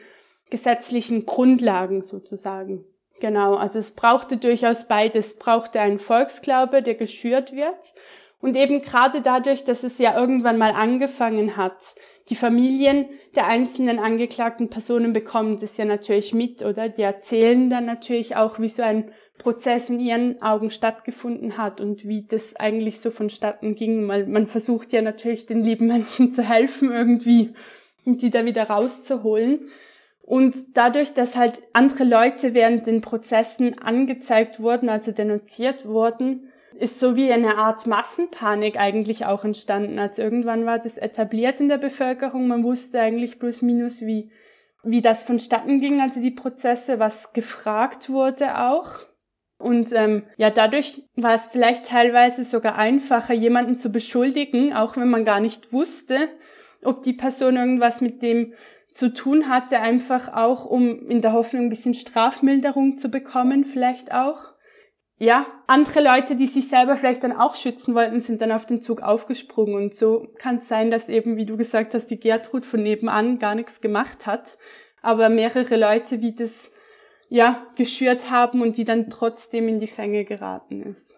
gesetzlichen Grundlagen sozusagen. Genau, also es brauchte durchaus beides. Es brauchte einen Volksglaube, der geschürt wird. Und eben gerade dadurch, dass es ja irgendwann mal angefangen hat, die Familien der einzelnen angeklagten Personen bekommen das ja natürlich mit, oder? Die erzählen dann natürlich auch, wie so ein Prozess in ihren Augen stattgefunden hat und wie das eigentlich so vonstatten ging, weil man versucht ja natürlich den lieben Menschen zu helfen irgendwie und die da wieder rauszuholen. Und dadurch, dass halt andere Leute während den Prozessen angezeigt wurden, also denunziert wurden, ist so wie eine Art Massenpanik eigentlich auch entstanden. Also irgendwann war das etabliert in der Bevölkerung. Man wusste eigentlich plus minus, wie, wie das vonstatten ging, also die Prozesse, was gefragt wurde auch. Und ähm, ja, dadurch war es vielleicht teilweise sogar einfacher, jemanden zu beschuldigen, auch wenn man gar nicht wusste, ob die Person irgendwas mit dem zu tun hatte, einfach auch, um in der Hoffnung ein bisschen Strafmilderung zu bekommen, vielleicht auch. Ja, andere Leute, die sich selber vielleicht dann auch schützen wollten, sind dann auf den Zug aufgesprungen. Und so kann es sein, dass eben, wie du gesagt hast, die Gertrud von nebenan gar nichts gemacht hat, aber mehrere Leute wie das ja geschürt haben und die dann trotzdem in die Fänge geraten ist.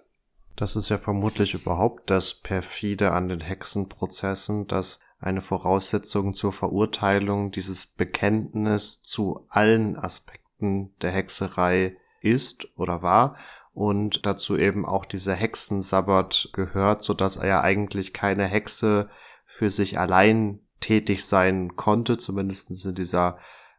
Das ist ja vermutlich überhaupt das perfide an den Hexenprozessen, dass eine Voraussetzung zur Verurteilung dieses Bekenntnis zu allen Aspekten der Hexerei ist oder war und dazu eben auch dieser Hexensabbat gehört, so dass er ja eigentlich keine Hexe für sich allein tätig sein konnte, zumindest in dieser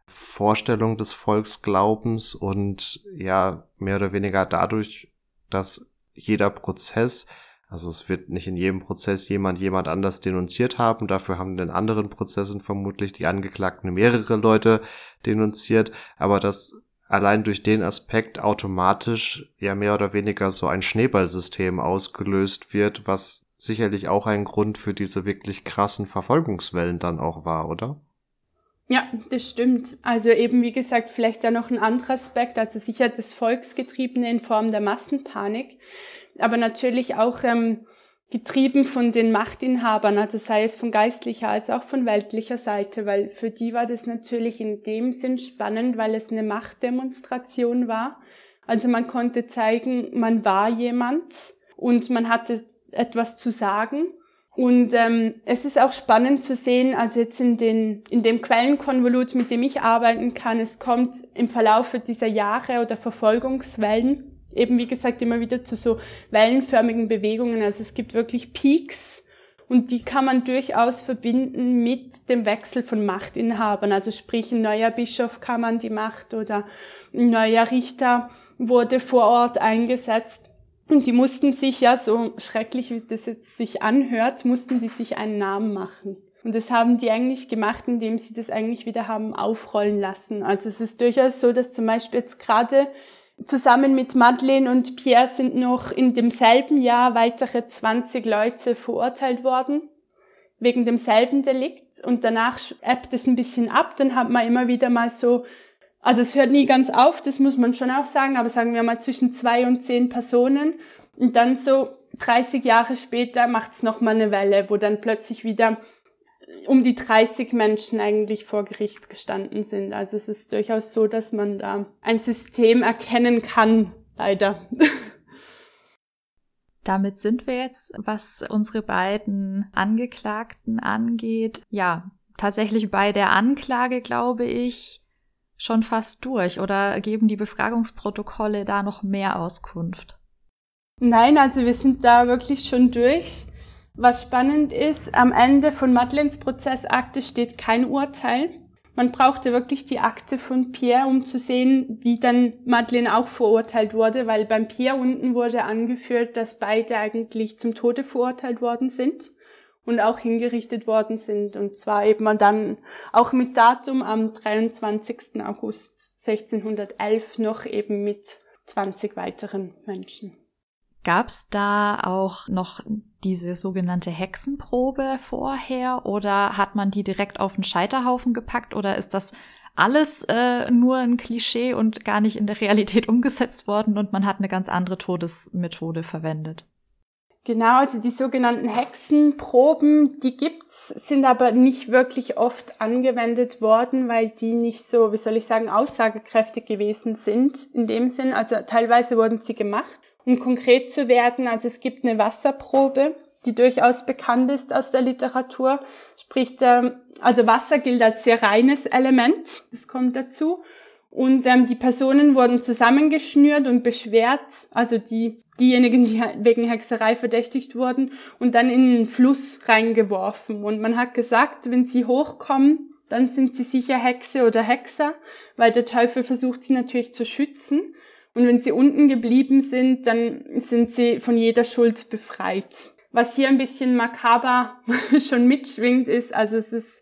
Vorstellung des Volksglaubens und ja, mehr oder weniger dadurch, dass jeder Prozess also es wird nicht in jedem Prozess jemand jemand anders denunziert haben. Dafür haben in anderen Prozessen vermutlich die Angeklagten mehrere Leute denunziert. Aber dass allein durch den Aspekt automatisch ja mehr oder weniger so ein Schneeballsystem ausgelöst wird, was sicherlich auch ein Grund für diese wirklich krassen Verfolgungswellen dann auch war, oder? Ja, das stimmt. Also eben, wie gesagt, vielleicht da noch ein anderer Aspekt, also sicher das Volksgetriebene in Form der Massenpanik aber natürlich auch ähm, getrieben von den Machtinhabern, also sei es von geistlicher als auch von weltlicher Seite, weil für die war das natürlich in dem Sinn spannend, weil es eine Machtdemonstration war. Also man konnte zeigen, man war jemand und man hatte etwas zu sagen. Und ähm, es ist auch spannend zu sehen, also jetzt in, den, in dem Quellenkonvolut, mit dem ich arbeiten kann, es kommt im Verlaufe dieser Jahre oder Verfolgungswellen eben wie gesagt immer wieder zu so wellenförmigen Bewegungen. Also es gibt wirklich Peaks und die kann man durchaus verbinden mit dem Wechsel von Machtinhabern. Also sprich, ein neuer Bischof kam an die Macht oder ein neuer Richter wurde vor Ort eingesetzt. Und die mussten sich ja, so schrecklich wie das jetzt sich anhört, mussten die sich einen Namen machen. Und das haben die eigentlich gemacht, indem sie das eigentlich wieder haben aufrollen lassen. Also es ist durchaus so, dass zum Beispiel jetzt gerade Zusammen mit Madeleine und Pierre sind noch in demselben Jahr weitere 20 Leute verurteilt worden wegen demselben Delikt und danach ebbt es ein bisschen ab, dann hat man immer wieder mal so, also es hört nie ganz auf, das muss man schon auch sagen, aber sagen wir mal zwischen zwei und zehn Personen und dann so 30 Jahre später macht es nochmal eine Welle, wo dann plötzlich wieder um die 30 Menschen eigentlich vor Gericht gestanden sind. Also es ist durchaus so, dass man da ein System erkennen kann, leider. Damit sind wir jetzt, was unsere beiden Angeklagten angeht, ja, tatsächlich bei der Anklage, glaube ich, schon fast durch oder geben die Befragungsprotokolle da noch mehr Auskunft? Nein, also wir sind da wirklich schon durch. Was spannend ist, am Ende von Madeleines Prozessakte steht kein Urteil. Man brauchte wirklich die Akte von Pierre, um zu sehen, wie dann Madeleine auch verurteilt wurde, weil beim Pierre unten wurde angeführt, dass beide eigentlich zum Tode verurteilt worden sind und auch hingerichtet worden sind. Und zwar eben dann auch mit Datum am 23. August 1611 noch eben mit 20 weiteren Menschen. Gab es da auch noch diese sogenannte Hexenprobe vorher oder hat man die direkt auf den Scheiterhaufen gepackt oder ist das alles äh, nur ein Klischee und gar nicht in der Realität umgesetzt worden und man hat eine ganz andere Todesmethode verwendet? Genau, also die sogenannten Hexenproben, die gibt's, sind aber nicht wirklich oft angewendet worden, weil die nicht so, wie soll ich sagen, aussagekräftig gewesen sind in dem Sinn. Also teilweise wurden sie gemacht, um konkret zu werden. Also es gibt eine Wasserprobe, die durchaus bekannt ist aus der Literatur. Sprich, also Wasser gilt als sehr reines Element, das kommt dazu. Und ähm, die Personen wurden zusammengeschnürt und beschwert, also die, diejenigen, die wegen Hexerei verdächtigt wurden, und dann in einen Fluss reingeworfen. Und man hat gesagt, wenn sie hochkommen, dann sind sie sicher Hexe oder Hexer, weil der Teufel versucht sie natürlich zu schützen. Und wenn sie unten geblieben sind, dann sind sie von jeder Schuld befreit. Was hier ein bisschen makaber schon mitschwingt ist, also es ist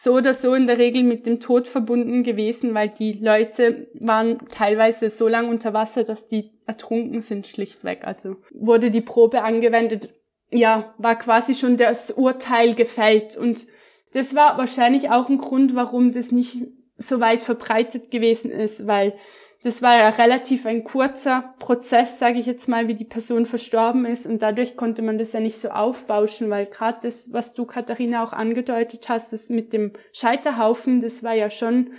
so oder so in der Regel mit dem Tod verbunden gewesen, weil die Leute waren teilweise so lang unter Wasser, dass die ertrunken sind schlichtweg. Also wurde die Probe angewendet, ja, war quasi schon das Urteil gefällt und das war wahrscheinlich auch ein Grund, warum das nicht so weit verbreitet gewesen ist, weil das war ja relativ ein kurzer Prozess, sage ich jetzt mal, wie die Person verstorben ist und dadurch konnte man das ja nicht so aufbauschen, weil gerade das, was du Katharina auch angedeutet hast, das mit dem Scheiterhaufen, das war ja schon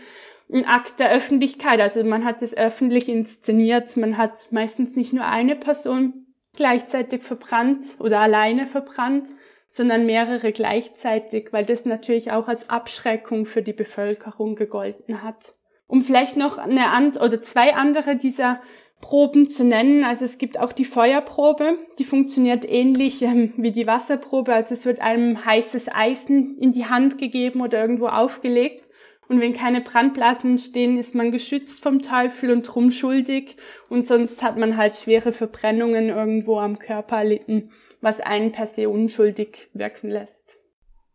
ein Akt der Öffentlichkeit. Also man hat es öffentlich inszeniert, man hat meistens nicht nur eine Person gleichzeitig verbrannt oder alleine verbrannt, sondern mehrere gleichzeitig, weil das natürlich auch als Abschreckung für die Bevölkerung gegolten hat. Um vielleicht noch eine and oder zwei andere dieser Proben zu nennen. Also es gibt auch die Feuerprobe, die funktioniert ähnlich ähm, wie die Wasserprobe. Also es wird einem heißes Eisen in die Hand gegeben oder irgendwo aufgelegt. Und wenn keine Brandblasen entstehen, ist man geschützt vom Teufel und drum schuldig. Und sonst hat man halt schwere Verbrennungen irgendwo am Körper erlitten, was einen per se unschuldig wirken lässt.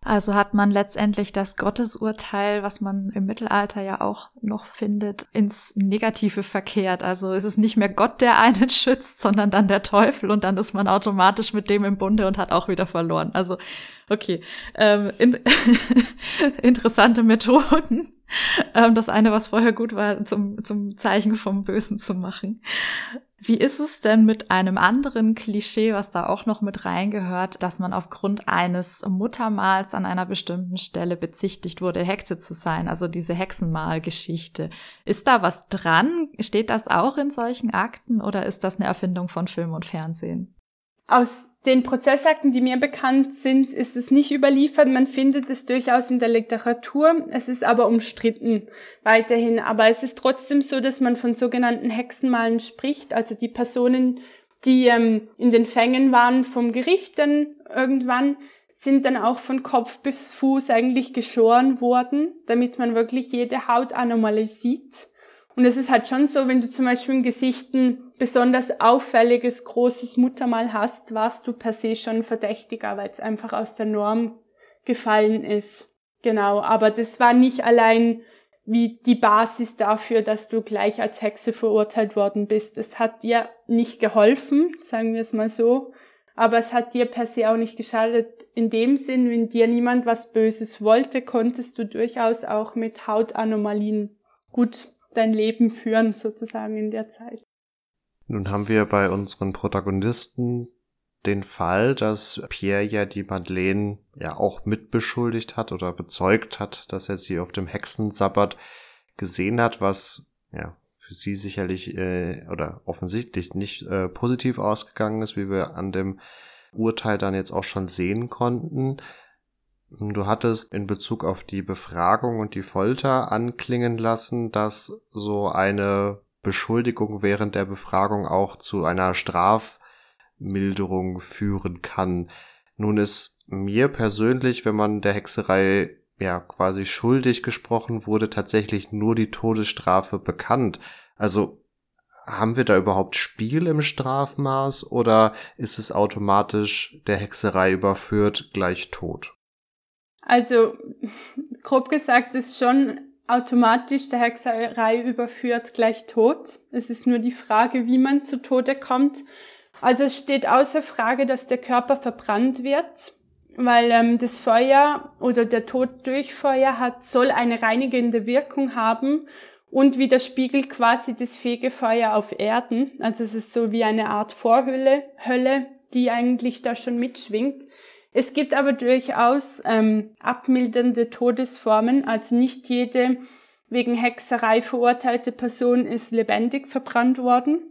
Also hat man letztendlich das Gottesurteil, was man im Mittelalter ja auch noch findet, ins Negative verkehrt. Also es ist nicht mehr Gott, der einen schützt, sondern dann der Teufel und dann ist man automatisch mit dem im Bunde und hat auch wieder verloren. Also okay, ähm, in interessante Methoden. Ähm, das eine, was vorher gut war, zum, zum Zeichen vom Bösen zu machen. Wie ist es denn mit einem anderen Klischee, was da auch noch mit reingehört, dass man aufgrund eines Muttermals an einer bestimmten Stelle bezichtigt wurde, Hexe zu sein, also diese Hexenmalgeschichte. Ist da was dran? Steht das auch in solchen Akten oder ist das eine Erfindung von Film und Fernsehen? Aus den Prozessakten, die mir bekannt sind, ist es nicht überliefert. Man findet es durchaus in der Literatur. Es ist aber umstritten weiterhin. Aber es ist trotzdem so, dass man von sogenannten Hexenmalen spricht. Also die Personen, die ähm, in den Fängen waren vom Gericht dann irgendwann, sind dann auch von Kopf bis Fuß eigentlich geschoren worden, damit man wirklich jede Hautanomalie sieht. Und es ist halt schon so, wenn du zum Beispiel im Gesicht ein besonders auffälliges, großes Muttermal hast, warst du per se schon verdächtiger, weil es einfach aus der Norm gefallen ist. Genau, aber das war nicht allein wie die Basis dafür, dass du gleich als Hexe verurteilt worden bist. Es hat dir nicht geholfen, sagen wir es mal so, aber es hat dir per se auch nicht geschadet. In dem Sinn, wenn dir niemand was Böses wollte, konntest du durchaus auch mit Hautanomalien gut dein Leben führen, sozusagen in der Zeit. Nun haben wir bei unseren Protagonisten den Fall, dass Pierre ja die Madeleine ja auch mitbeschuldigt hat oder bezeugt hat, dass er sie auf dem Hexensabbat gesehen hat, was ja für sie sicherlich äh, oder offensichtlich nicht äh, positiv ausgegangen ist, wie wir an dem Urteil dann jetzt auch schon sehen konnten. Du hattest in Bezug auf die Befragung und die Folter anklingen lassen, dass so eine Beschuldigung während der Befragung auch zu einer Strafmilderung führen kann. Nun ist mir persönlich, wenn man der Hexerei ja quasi schuldig gesprochen wurde, tatsächlich nur die Todesstrafe bekannt. Also haben wir da überhaupt Spiel im Strafmaß oder ist es automatisch der Hexerei überführt gleich tot? Also grob gesagt ist schon automatisch der Hexerei überführt gleich tot. Es ist nur die Frage, wie man zu Tode kommt. Also es steht außer Frage, dass der Körper verbrannt wird, weil ähm, das Feuer oder der Tod durch Feuer hat, soll eine reinigende Wirkung haben und widerspiegelt quasi das Fegefeuer auf Erden. Also es ist so wie eine Art Vorhülle, Hölle, die eigentlich da schon mitschwingt. Es gibt aber durchaus ähm, abmildernde Todesformen, also nicht jede wegen Hexerei verurteilte Person ist lebendig verbrannt worden.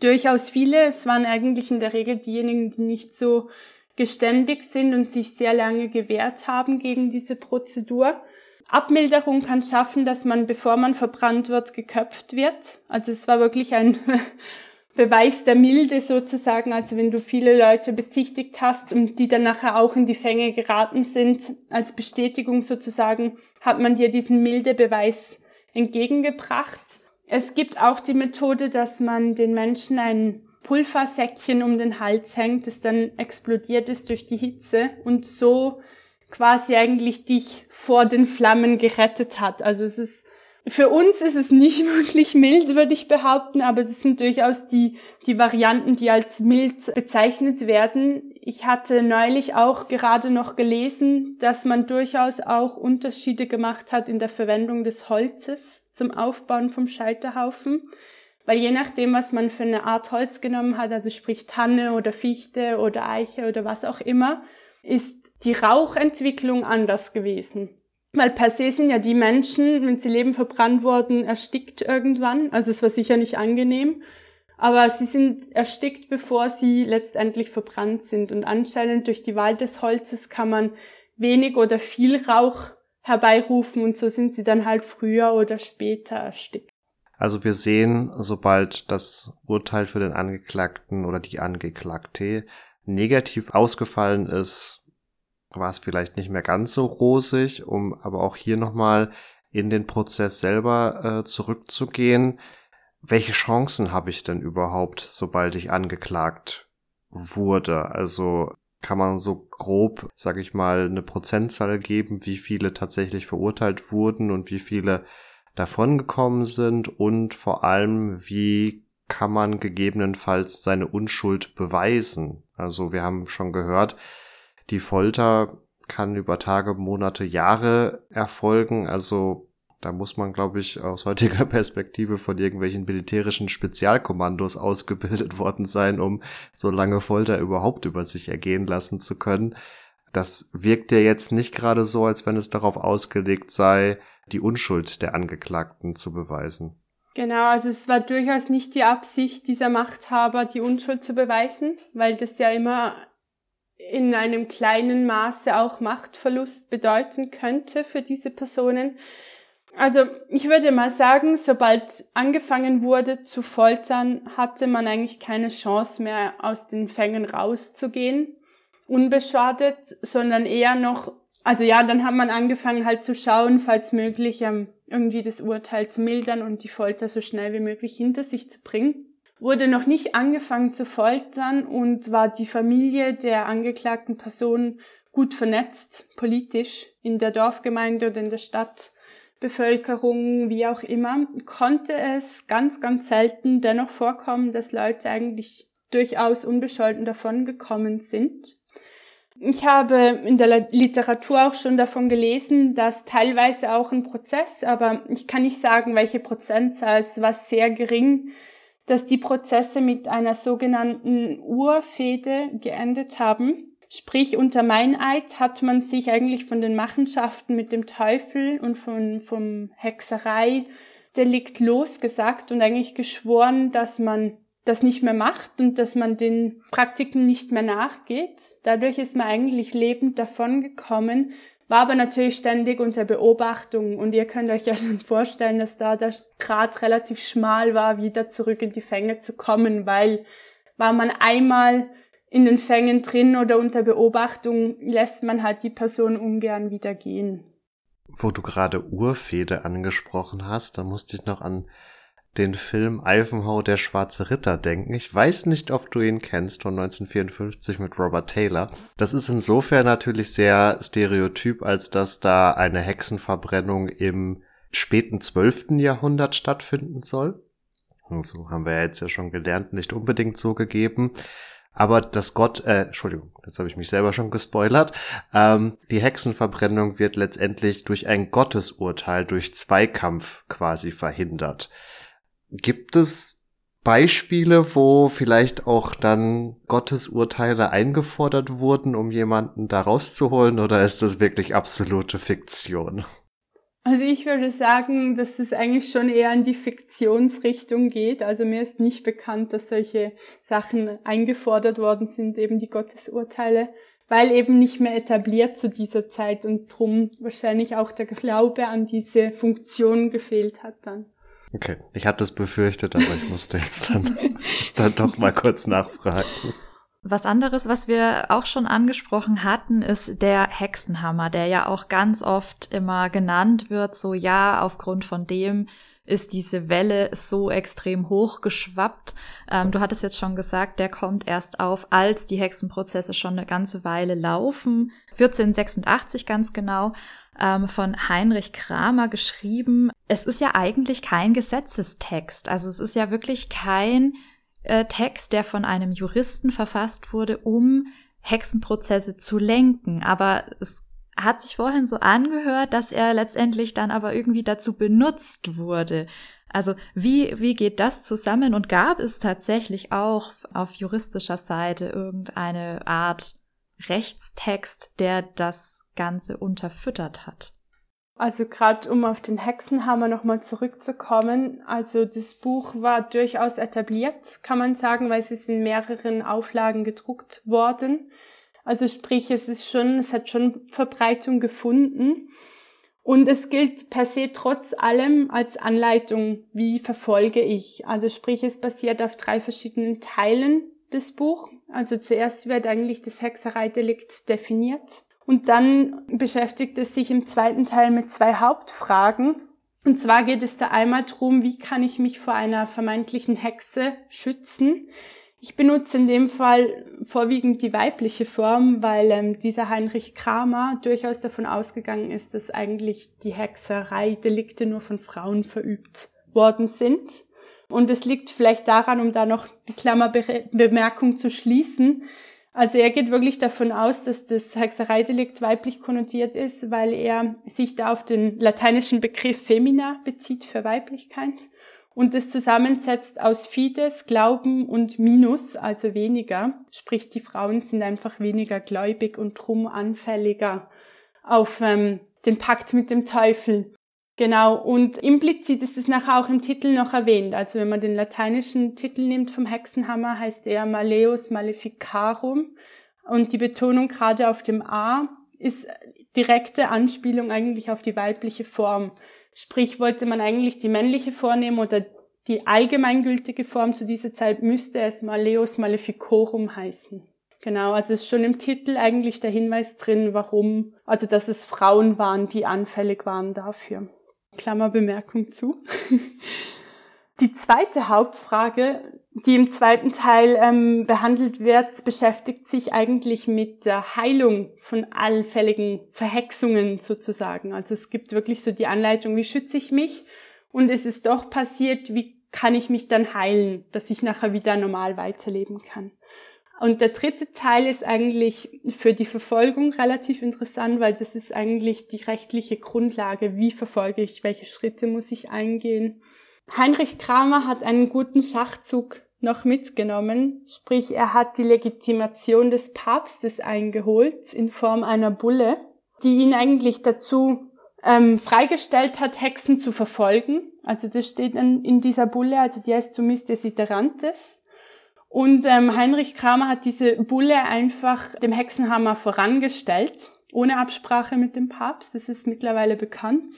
Durchaus viele, es waren eigentlich in der Regel diejenigen, die nicht so geständig sind und sich sehr lange gewehrt haben gegen diese Prozedur. Abmilderung kann schaffen, dass man, bevor man verbrannt wird, geköpft wird. Also es war wirklich ein Beweis der Milde sozusagen. Also wenn du viele Leute bezichtigt hast und die dann nachher auch in die Fänge geraten sind, als Bestätigung sozusagen, hat man dir diesen Mildebeweis entgegengebracht. Es gibt auch die Methode, dass man den Menschen ein Pulversäckchen um den Hals hängt, das dann explodiert ist durch die Hitze und so quasi eigentlich dich vor den Flammen gerettet hat. Also es ist für uns ist es nicht wirklich mild, würde ich behaupten, aber das sind durchaus die, die Varianten, die als mild bezeichnet werden. Ich hatte neulich auch gerade noch gelesen, dass man durchaus auch Unterschiede gemacht hat in der Verwendung des Holzes zum Aufbauen vom Scheiterhaufen. Weil je nachdem, was man für eine Art Holz genommen hat, also sprich Tanne oder Fichte oder Eiche oder was auch immer, ist die Rauchentwicklung anders gewesen. Weil per se sind ja die Menschen, wenn sie leben verbrannt wurden, erstickt irgendwann. Also es war sicher nicht angenehm. Aber sie sind erstickt, bevor sie letztendlich verbrannt sind. Und anscheinend durch die Wahl des Holzes kann man wenig oder viel Rauch herbeirufen und so sind sie dann halt früher oder später erstickt. Also wir sehen, sobald das Urteil für den Angeklagten oder die Angeklagte negativ ausgefallen ist, war es vielleicht nicht mehr ganz so rosig, um aber auch hier nochmal in den Prozess selber äh, zurückzugehen. Welche Chancen habe ich denn überhaupt, sobald ich angeklagt wurde? Also kann man so grob, sag ich mal, eine Prozentzahl geben, wie viele tatsächlich verurteilt wurden und wie viele davongekommen sind und vor allem, wie kann man gegebenenfalls seine Unschuld beweisen? Also wir haben schon gehört, die Folter kann über Tage, Monate, Jahre erfolgen. Also da muss man, glaube ich, aus heutiger Perspektive von irgendwelchen militärischen Spezialkommandos ausgebildet worden sein, um so lange Folter überhaupt über sich ergehen lassen zu können. Das wirkt ja jetzt nicht gerade so, als wenn es darauf ausgelegt sei, die Unschuld der Angeklagten zu beweisen. Genau, also es war durchaus nicht die Absicht dieser Machthaber, die Unschuld zu beweisen, weil das ja immer in einem kleinen Maße auch Machtverlust bedeuten könnte für diese Personen. Also ich würde mal sagen, sobald angefangen wurde zu foltern, hatte man eigentlich keine Chance mehr aus den Fängen rauszugehen, unbeschadet, sondern eher noch, also ja, dann hat man angefangen halt zu schauen, falls möglich, ähm, irgendwie das Urteil zu mildern und die Folter so schnell wie möglich hinter sich zu bringen wurde noch nicht angefangen zu foltern und war die Familie der angeklagten Person gut vernetzt, politisch, in der Dorfgemeinde oder in der Stadtbevölkerung, wie auch immer, konnte es ganz, ganz selten dennoch vorkommen, dass Leute eigentlich durchaus unbescholten davongekommen sind. Ich habe in der Literatur auch schon davon gelesen, dass teilweise auch ein Prozess, aber ich kann nicht sagen, welche Prozentzahl, es war sehr gering, dass die Prozesse mit einer sogenannten Urfehde geendet haben. Sprich, unter Meineid hat man sich eigentlich von den Machenschaften mit dem Teufel und von, vom Hexerei Delikt losgesagt und eigentlich geschworen, dass man das nicht mehr macht und dass man den Praktiken nicht mehr nachgeht. Dadurch ist man eigentlich lebend davongekommen war aber natürlich ständig unter Beobachtung und ihr könnt euch ja schon vorstellen, dass da der Grad relativ schmal war, wieder zurück in die Fänge zu kommen, weil war man einmal in den Fängen drin oder unter Beobachtung, lässt man halt die Person ungern wieder gehen. Wo du gerade Urfehde angesprochen hast, da musste ich noch an den Film Ivanhoe der Schwarze Ritter denken. Ich weiß nicht, ob du ihn kennst von 1954 mit Robert Taylor. Das ist insofern natürlich sehr stereotyp, als dass da eine Hexenverbrennung im späten 12. Jahrhundert stattfinden soll. So haben wir ja jetzt ja schon gelernt, nicht unbedingt so gegeben. Aber das Gott, äh, Entschuldigung, jetzt habe ich mich selber schon gespoilert. Ähm, die Hexenverbrennung wird letztendlich durch ein Gottesurteil, durch Zweikampf quasi verhindert. Gibt es Beispiele, wo vielleicht auch dann Gottesurteile eingefordert wurden, um jemanden da rauszuholen, oder ist das wirklich absolute Fiktion? Also ich würde sagen, dass es eigentlich schon eher in die Fiktionsrichtung geht. Also mir ist nicht bekannt, dass solche Sachen eingefordert worden sind, eben die Gottesurteile, weil eben nicht mehr etabliert zu dieser Zeit und drum wahrscheinlich auch der Glaube an diese Funktion gefehlt hat dann. Okay, ich hatte es befürchtet, aber ich musste jetzt dann, dann doch mal kurz nachfragen. Was anderes, was wir auch schon angesprochen hatten, ist der Hexenhammer, der ja auch ganz oft immer genannt wird, so ja, aufgrund von dem ist diese Welle so extrem hoch geschwappt. Ähm, du hattest jetzt schon gesagt, der kommt erst auf, als die Hexenprozesse schon eine ganze Weile laufen. 1486 ganz genau ähm, von Heinrich Kramer geschrieben. Es ist ja eigentlich kein Gesetzestext. Also es ist ja wirklich kein äh, Text, der von einem Juristen verfasst wurde, um Hexenprozesse zu lenken. Aber es hat sich vorhin so angehört, dass er letztendlich dann aber irgendwie dazu benutzt wurde. Also wie, wie geht das zusammen und gab es tatsächlich auch auf juristischer Seite irgendeine Art Rechtstext, der das Ganze unterfüttert hat? Also gerade um auf den Hexenhammer nochmal zurückzukommen, also das Buch war durchaus etabliert, kann man sagen, weil es ist in mehreren Auflagen gedruckt worden. Also sprich, es ist schon, es hat schon Verbreitung gefunden. Und es gilt per se trotz allem als Anleitung, wie verfolge ich. Also sprich, es basiert auf drei verschiedenen Teilen des Buch. Also zuerst wird eigentlich das Hexereidelikt definiert. Und dann beschäftigt es sich im zweiten Teil mit zwei Hauptfragen. Und zwar geht es da einmal drum, wie kann ich mich vor einer vermeintlichen Hexe schützen? Ich benutze in dem Fall vorwiegend die weibliche Form, weil ähm, dieser Heinrich Kramer durchaus davon ausgegangen ist, dass eigentlich die Hexerei-Delikte nur von Frauen verübt worden sind. Und es liegt vielleicht daran, um da noch die Klammerbemerkung zu schließen. Also er geht wirklich davon aus, dass das Hexereidelikt weiblich konnotiert ist, weil er sich da auf den lateinischen Begriff Femina bezieht für Weiblichkeit und es zusammensetzt aus Fides, Glauben und Minus, also weniger. Sprich, die Frauen sind einfach weniger gläubig und drum anfälliger auf ähm, den Pakt mit dem Teufel. Genau, und implizit ist es nachher auch im Titel noch erwähnt. Also wenn man den lateinischen Titel nimmt vom Hexenhammer, heißt er Maleus Maleficarum. Und die Betonung gerade auf dem A ist direkte Anspielung eigentlich auf die weibliche Form. Sprich, wollte man eigentlich die männliche vornehmen oder die allgemeingültige Form zu dieser Zeit müsste es Maleus Maleficorum heißen. Genau, also ist schon im Titel eigentlich der Hinweis drin, warum, also dass es Frauen waren, die anfällig waren dafür. Klammerbemerkung zu. Die zweite Hauptfrage, die im zweiten Teil ähm, behandelt wird, beschäftigt sich eigentlich mit der Heilung von allfälligen Verhexungen sozusagen. Also es gibt wirklich so die Anleitung, wie schütze ich mich? Und es ist doch passiert, wie kann ich mich dann heilen, dass ich nachher wieder normal weiterleben kann? Und der dritte Teil ist eigentlich für die Verfolgung relativ interessant, weil das ist eigentlich die rechtliche Grundlage. Wie verfolge ich? Welche Schritte muss ich eingehen? Heinrich Kramer hat einen guten Schachzug noch mitgenommen, sprich er hat die Legitimation des Papstes eingeholt in Form einer Bulle, die ihn eigentlich dazu ähm, freigestellt hat, Hexen zu verfolgen. Also das steht in, in dieser Bulle, also die heißt Sumis Desiderantes. Und ähm, Heinrich Kramer hat diese Bulle einfach dem Hexenhammer vorangestellt, ohne Absprache mit dem Papst. Das ist mittlerweile bekannt.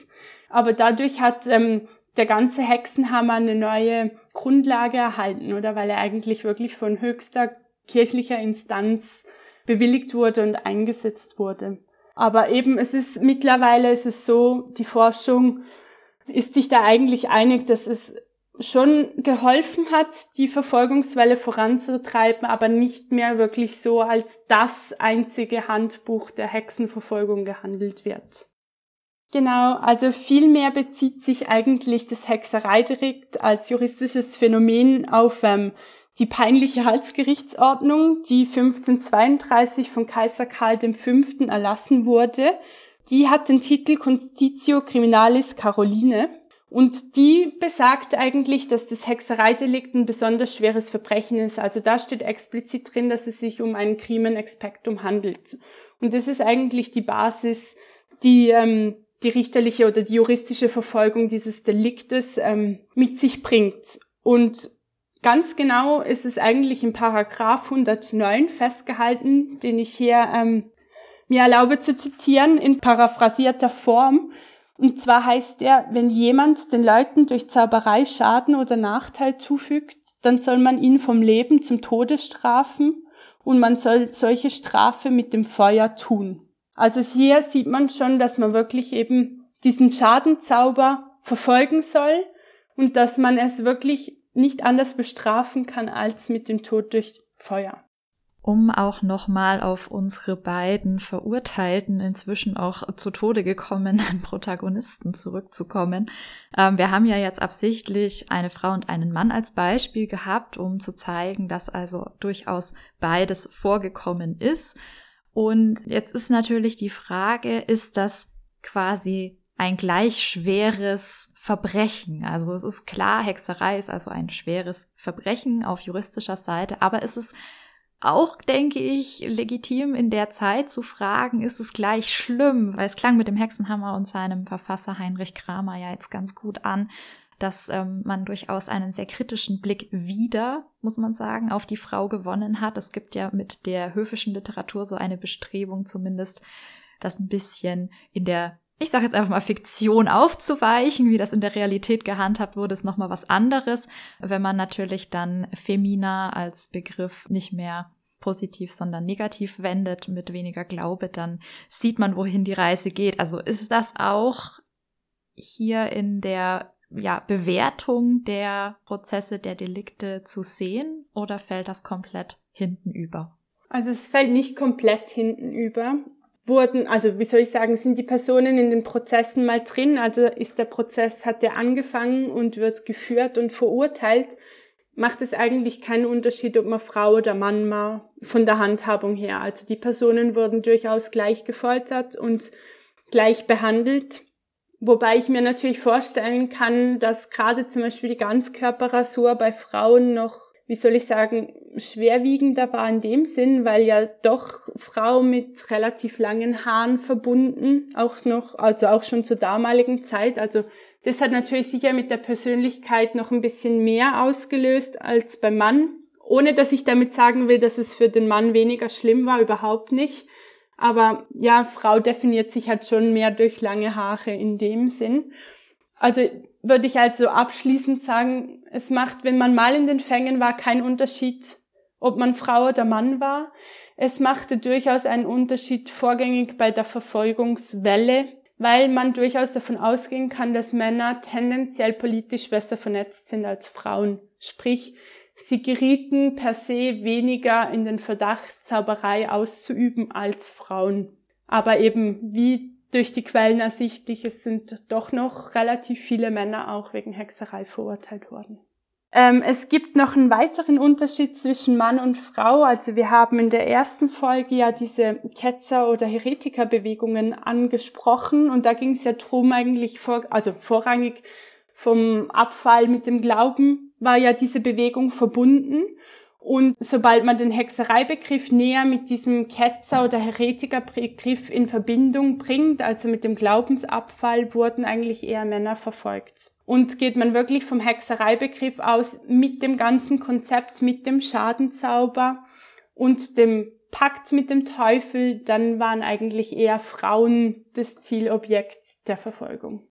Aber dadurch hat ähm, der ganze Hexenhammer eine neue Grundlage erhalten, oder weil er eigentlich wirklich von höchster kirchlicher Instanz bewilligt wurde und eingesetzt wurde. Aber eben, es ist mittlerweile ist es so, die Forschung ist sich da eigentlich einig, dass es schon geholfen hat, die Verfolgungswelle voranzutreiben, aber nicht mehr wirklich so als das einzige Handbuch der Hexenverfolgung gehandelt wird. Genau, also vielmehr bezieht sich eigentlich das Hexereidelikt als juristisches Phänomen auf ähm, die peinliche Halsgerichtsordnung, die 1532 von Kaiser Karl V. erlassen wurde. Die hat den Titel Constitutio Criminalis Caroline und die besagt eigentlich, dass das Hexereidelikt ein besonders schweres Verbrechen ist. Also da steht explizit drin, dass es sich um ein Crimen expectum handelt. Und das ist eigentlich die Basis, die ähm, die richterliche oder die juristische Verfolgung dieses Deliktes ähm, mit sich bringt. Und ganz genau ist es eigentlich im Paragraph 109 festgehalten, den ich hier ähm, mir erlaube zu zitieren in paraphrasierter Form. Und zwar heißt er, wenn jemand den Leuten durch Zauberei Schaden oder Nachteil zufügt, dann soll man ihn vom Leben zum Tode strafen und man soll solche Strafe mit dem Feuer tun. Also hier sieht man schon, dass man wirklich eben diesen Schadenzauber verfolgen soll und dass man es wirklich nicht anders bestrafen kann als mit dem Tod durch Feuer um auch nochmal auf unsere beiden verurteilten, inzwischen auch zu Tode gekommenen Protagonisten zurückzukommen. Ähm, wir haben ja jetzt absichtlich eine Frau und einen Mann als Beispiel gehabt, um zu zeigen, dass also durchaus beides vorgekommen ist. Und jetzt ist natürlich die Frage, ist das quasi ein gleich schweres Verbrechen. Also es ist klar, Hexerei ist also ein schweres Verbrechen auf juristischer Seite, aber ist es auch, denke ich, legitim in der Zeit zu fragen, ist es gleich schlimm? Weil es klang mit dem Hexenhammer und seinem Verfasser Heinrich Kramer ja jetzt ganz gut an, dass ähm, man durchaus einen sehr kritischen Blick wieder, muss man sagen, auf die Frau gewonnen hat. Es gibt ja mit der höfischen Literatur so eine Bestrebung zumindest, das ein bisschen in der ich sage jetzt einfach mal Fiktion aufzuweichen, wie das in der Realität gehandhabt wurde, ist nochmal was anderes. Wenn man natürlich dann Femina als Begriff nicht mehr positiv, sondern negativ wendet, mit weniger Glaube, dann sieht man, wohin die Reise geht. Also ist das auch hier in der ja, Bewertung der Prozesse, der Delikte zu sehen oder fällt das komplett hinten über? Also es fällt nicht komplett hinten über wurden, also wie soll ich sagen, sind die Personen in den Prozessen mal drin? Also ist der Prozess, hat der angefangen und wird geführt und verurteilt? Macht es eigentlich keinen Unterschied, ob man Frau oder Mann war von der Handhabung her. Also die Personen wurden durchaus gleich gefoltert und gleich behandelt. Wobei ich mir natürlich vorstellen kann, dass gerade zum Beispiel die Ganzkörperrasur bei Frauen noch wie soll ich sagen, schwerwiegender war in dem Sinn, weil ja doch Frau mit relativ langen Haaren verbunden, auch noch, also auch schon zur damaligen Zeit. Also das hat natürlich sicher mit der Persönlichkeit noch ein bisschen mehr ausgelöst als beim Mann. Ohne dass ich damit sagen will, dass es für den Mann weniger schlimm war, überhaupt nicht. Aber ja, Frau definiert sich halt schon mehr durch lange Haare in dem Sinn. Also würde ich also abschließend sagen, es macht, wenn man mal in den Fängen war, keinen Unterschied, ob man Frau oder Mann war. Es machte durchaus einen Unterschied vorgängig bei der Verfolgungswelle, weil man durchaus davon ausgehen kann, dass Männer tendenziell politisch besser vernetzt sind als Frauen. Sprich, sie gerieten per se weniger in den Verdacht, Zauberei auszuüben als Frauen. Aber eben, wie durch die Quellen ersichtlich, es sind doch noch relativ viele Männer auch wegen Hexerei verurteilt worden. Ähm, es gibt noch einen weiteren Unterschied zwischen Mann und Frau. Also wir haben in der ersten Folge ja diese Ketzer- oder Heretiker-Bewegungen angesprochen und da ging es ja drum eigentlich vor, also vorrangig vom Abfall mit dem Glauben war ja diese Bewegung verbunden und sobald man den Hexereibegriff näher mit diesem Ketzer- oder Heretikerbegriff in Verbindung bringt, also mit dem Glaubensabfall, wurden eigentlich eher Männer verfolgt. Und geht man wirklich vom Hexereibegriff aus mit dem ganzen Konzept, mit dem Schadenzauber und dem Pakt mit dem Teufel, dann waren eigentlich eher Frauen das Zielobjekt der Verfolgung.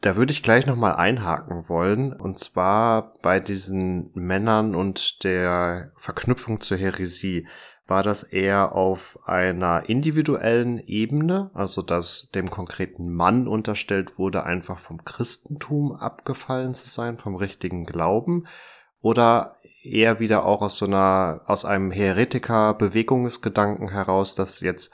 Da würde ich gleich nochmal einhaken wollen, und zwar bei diesen Männern und der Verknüpfung zur Heresie. War das eher auf einer individuellen Ebene, also dass dem konkreten Mann unterstellt wurde, einfach vom Christentum abgefallen zu sein, vom richtigen Glauben, oder eher wieder auch aus so einer, aus einem Heretiker-Bewegungsgedanken heraus, dass jetzt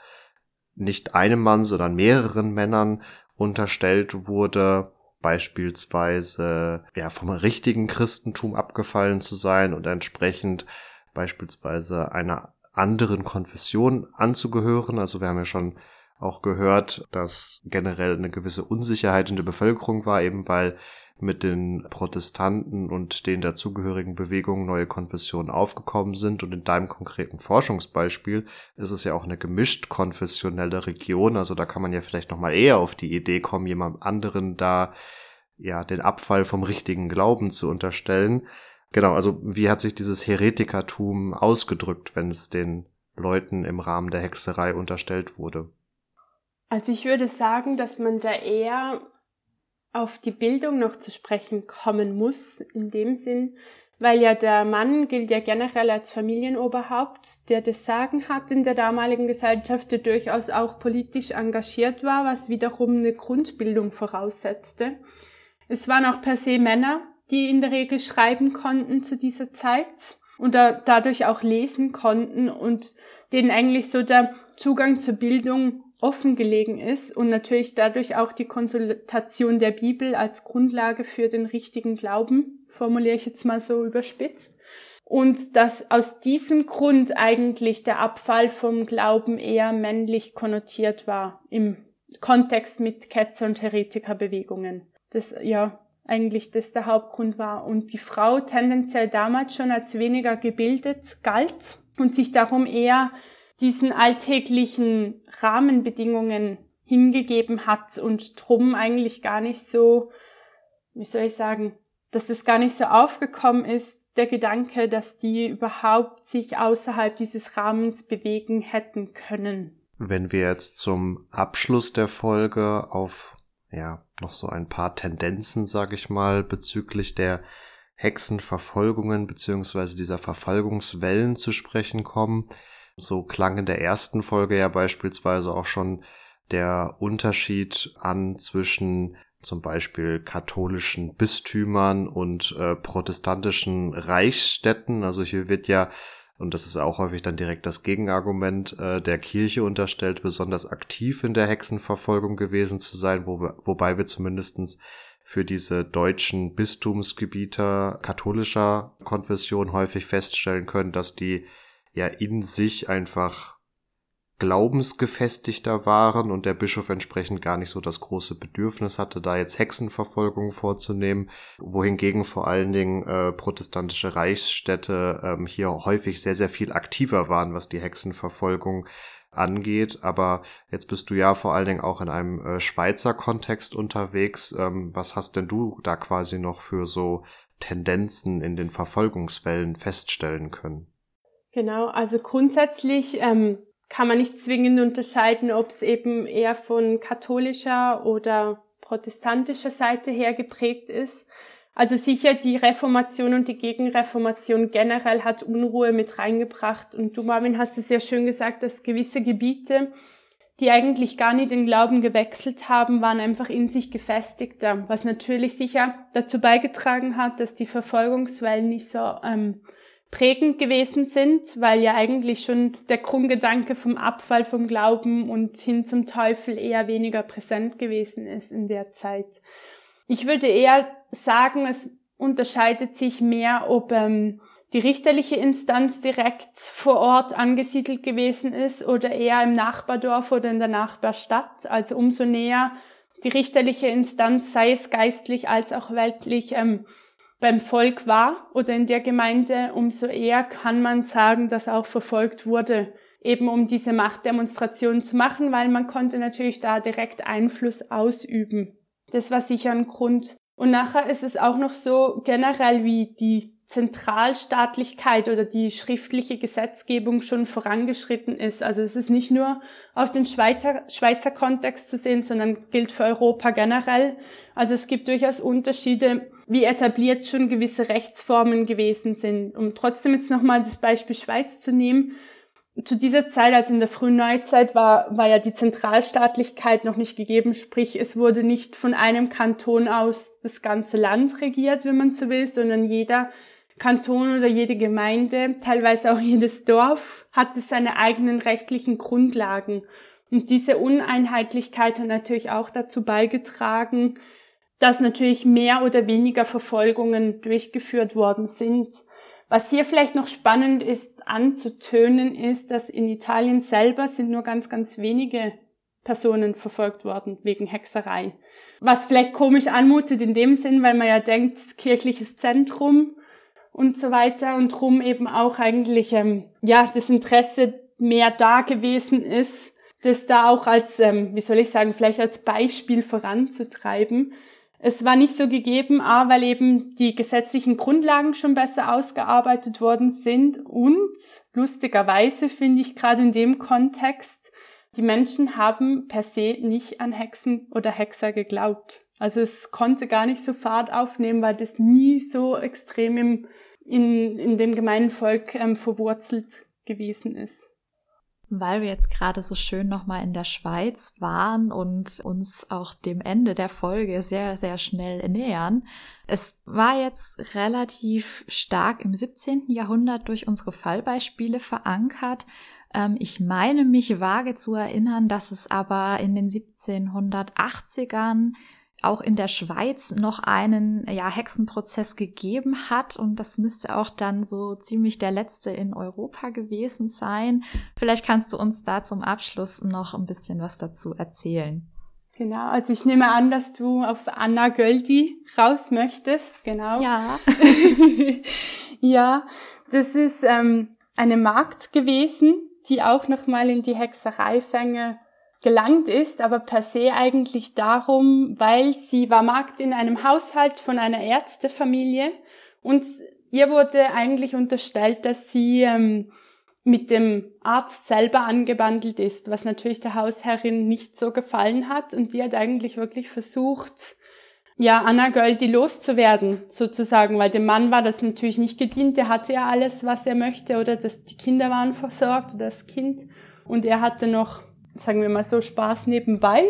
nicht einem Mann, sondern mehreren Männern unterstellt wurde, beispielsweise ja vom richtigen Christentum abgefallen zu sein und entsprechend beispielsweise einer anderen Konfession anzugehören. Also wir haben ja schon auch gehört, dass generell eine gewisse Unsicherheit in der Bevölkerung war, eben weil mit den Protestanten und den dazugehörigen Bewegungen neue Konfessionen aufgekommen sind. Und in deinem konkreten Forschungsbeispiel ist es ja auch eine gemischt konfessionelle Region. Also da kann man ja vielleicht noch mal eher auf die Idee kommen, jemand anderen da ja den Abfall vom richtigen Glauben zu unterstellen. Genau, also wie hat sich dieses Heretikertum ausgedrückt, wenn es den Leuten im Rahmen der Hexerei unterstellt wurde? Also ich würde sagen, dass man da eher auf die Bildung noch zu sprechen kommen muss, in dem Sinn, weil ja der Mann gilt ja generell als Familienoberhaupt, der das Sagen hat in der damaligen Gesellschaft, der durchaus auch politisch engagiert war, was wiederum eine Grundbildung voraussetzte. Es waren auch per se Männer, die in der Regel schreiben konnten zu dieser Zeit und da, dadurch auch lesen konnten und denen eigentlich so der Zugang zur Bildung offen gelegen ist und natürlich dadurch auch die Konsultation der Bibel als Grundlage für den richtigen Glauben, formuliere ich jetzt mal so überspitzt. Und dass aus diesem Grund eigentlich der Abfall vom Glauben eher männlich konnotiert war im Kontext mit Ketzer- und Heretikerbewegungen. Das, ja, eigentlich das der Hauptgrund war. Und die Frau tendenziell damals schon als weniger gebildet galt und sich darum eher diesen alltäglichen Rahmenbedingungen hingegeben hat und drum eigentlich gar nicht so, wie soll ich sagen, dass das gar nicht so aufgekommen ist, der Gedanke, dass die überhaupt sich außerhalb dieses Rahmens bewegen hätten können. Wenn wir jetzt zum Abschluss der Folge auf ja noch so ein paar Tendenzen, sage ich mal, bezüglich der Hexenverfolgungen beziehungsweise dieser Verfolgungswellen zu sprechen kommen, so klang in der ersten Folge ja beispielsweise auch schon der Unterschied an zwischen zum Beispiel katholischen Bistümern und äh, protestantischen Reichsstädten. Also hier wird ja, und das ist auch häufig dann direkt das Gegenargument, äh, der Kirche unterstellt, besonders aktiv in der Hexenverfolgung gewesen zu sein, wo wir, wobei wir zumindestens für diese deutschen Bistumsgebiete katholischer Konfession häufig feststellen können, dass die ja in sich einfach glaubensgefestigter waren und der Bischof entsprechend gar nicht so das große Bedürfnis hatte, da jetzt Hexenverfolgung vorzunehmen, wohingegen vor allen Dingen äh, protestantische Reichsstädte ähm, hier häufig sehr, sehr viel aktiver waren, was die Hexenverfolgung angeht. Aber jetzt bist du ja vor allen Dingen auch in einem äh, Schweizer Kontext unterwegs. Ähm, was hast denn du da quasi noch für so Tendenzen in den Verfolgungswellen feststellen können? Genau, also grundsätzlich ähm, kann man nicht zwingend unterscheiden, ob es eben eher von katholischer oder protestantischer Seite her geprägt ist. Also sicher die Reformation und die Gegenreformation generell hat Unruhe mit reingebracht. Und du, Marvin, hast es sehr schön gesagt, dass gewisse Gebiete, die eigentlich gar nicht den Glauben gewechselt haben, waren einfach in sich gefestigter, was natürlich sicher dazu beigetragen hat, dass die Verfolgungswellen nicht so ähm, prägend gewesen sind, weil ja eigentlich schon der Grundgedanke vom Abfall vom Glauben und hin zum Teufel eher weniger präsent gewesen ist in der Zeit. Ich würde eher sagen, es unterscheidet sich mehr, ob ähm, die richterliche Instanz direkt vor Ort angesiedelt gewesen ist oder eher im Nachbardorf oder in der Nachbarstadt. Also umso näher die richterliche Instanz, sei es geistlich als auch weltlich, ähm, beim Volk war oder in der Gemeinde, umso eher kann man sagen, dass auch verfolgt wurde, eben um diese Machtdemonstration zu machen, weil man konnte natürlich da direkt Einfluss ausüben. Das war sicher ein Grund. Und nachher ist es auch noch so generell, wie die Zentralstaatlichkeit oder die schriftliche Gesetzgebung schon vorangeschritten ist. Also es ist nicht nur auf den Schweizer, Schweizer Kontext zu sehen, sondern gilt für Europa generell. Also es gibt durchaus Unterschiede, wie etabliert schon gewisse Rechtsformen gewesen sind. Um trotzdem jetzt nochmal das Beispiel Schweiz zu nehmen, zu dieser Zeit, also in der frühen Neuzeit, war, war ja die Zentralstaatlichkeit noch nicht gegeben, sprich es wurde nicht von einem Kanton aus das ganze Land regiert, wenn man so will, sondern jeder Kanton oder jede Gemeinde, teilweise auch jedes Dorf, hatte seine eigenen rechtlichen Grundlagen. Und diese Uneinheitlichkeit hat natürlich auch dazu beigetragen, dass natürlich mehr oder weniger Verfolgungen durchgeführt worden sind. Was hier vielleicht noch spannend ist anzutönen, ist, dass in Italien selber sind nur ganz, ganz wenige Personen verfolgt worden wegen Hexerei. Was vielleicht komisch anmutet in dem Sinn, weil man ja denkt, kirchliches Zentrum und so weiter und drum eben auch eigentlich, ähm, ja, das Interesse mehr da gewesen ist, das da auch als, ähm, wie soll ich sagen, vielleicht als Beispiel voranzutreiben. Es war nicht so gegeben, A, weil eben die gesetzlichen Grundlagen schon besser ausgearbeitet worden sind und lustigerweise finde ich gerade in dem Kontext, die Menschen haben per se nicht an Hexen oder Hexer geglaubt. Also es konnte gar nicht so Fahrt aufnehmen, weil das nie so extrem im, in, in dem gemeinen Volk ähm, verwurzelt gewesen ist. Weil wir jetzt gerade so schön nochmal in der Schweiz waren und uns auch dem Ende der Folge sehr, sehr schnell nähern. Es war jetzt relativ stark im 17. Jahrhundert durch unsere Fallbeispiele verankert. Ähm, ich meine mich vage zu erinnern, dass es aber in den 1780ern auch in der Schweiz noch einen ja, Hexenprozess gegeben hat und das müsste auch dann so ziemlich der letzte in Europa gewesen sein. Vielleicht kannst du uns da zum Abschluss noch ein bisschen was dazu erzählen. Genau, also ich nehme an, dass du auf Anna Göldi raus möchtest, genau. Ja. ja, das ist ähm, eine Magd gewesen, die auch nochmal in die Hexereifänge gelangt ist, aber per se eigentlich darum, weil sie war Magd in einem Haushalt von einer Ärztefamilie und ihr wurde eigentlich unterstellt, dass sie ähm, mit dem Arzt selber angebandelt ist, was natürlich der Hausherrin nicht so gefallen hat und die hat eigentlich wirklich versucht, ja, Anna Göldi loszuwerden, sozusagen, weil dem Mann war das natürlich nicht gedient, der hatte ja alles, was er möchte, oder dass die Kinder waren versorgt, oder das Kind, und er hatte noch sagen wir mal so, Spaß nebenbei.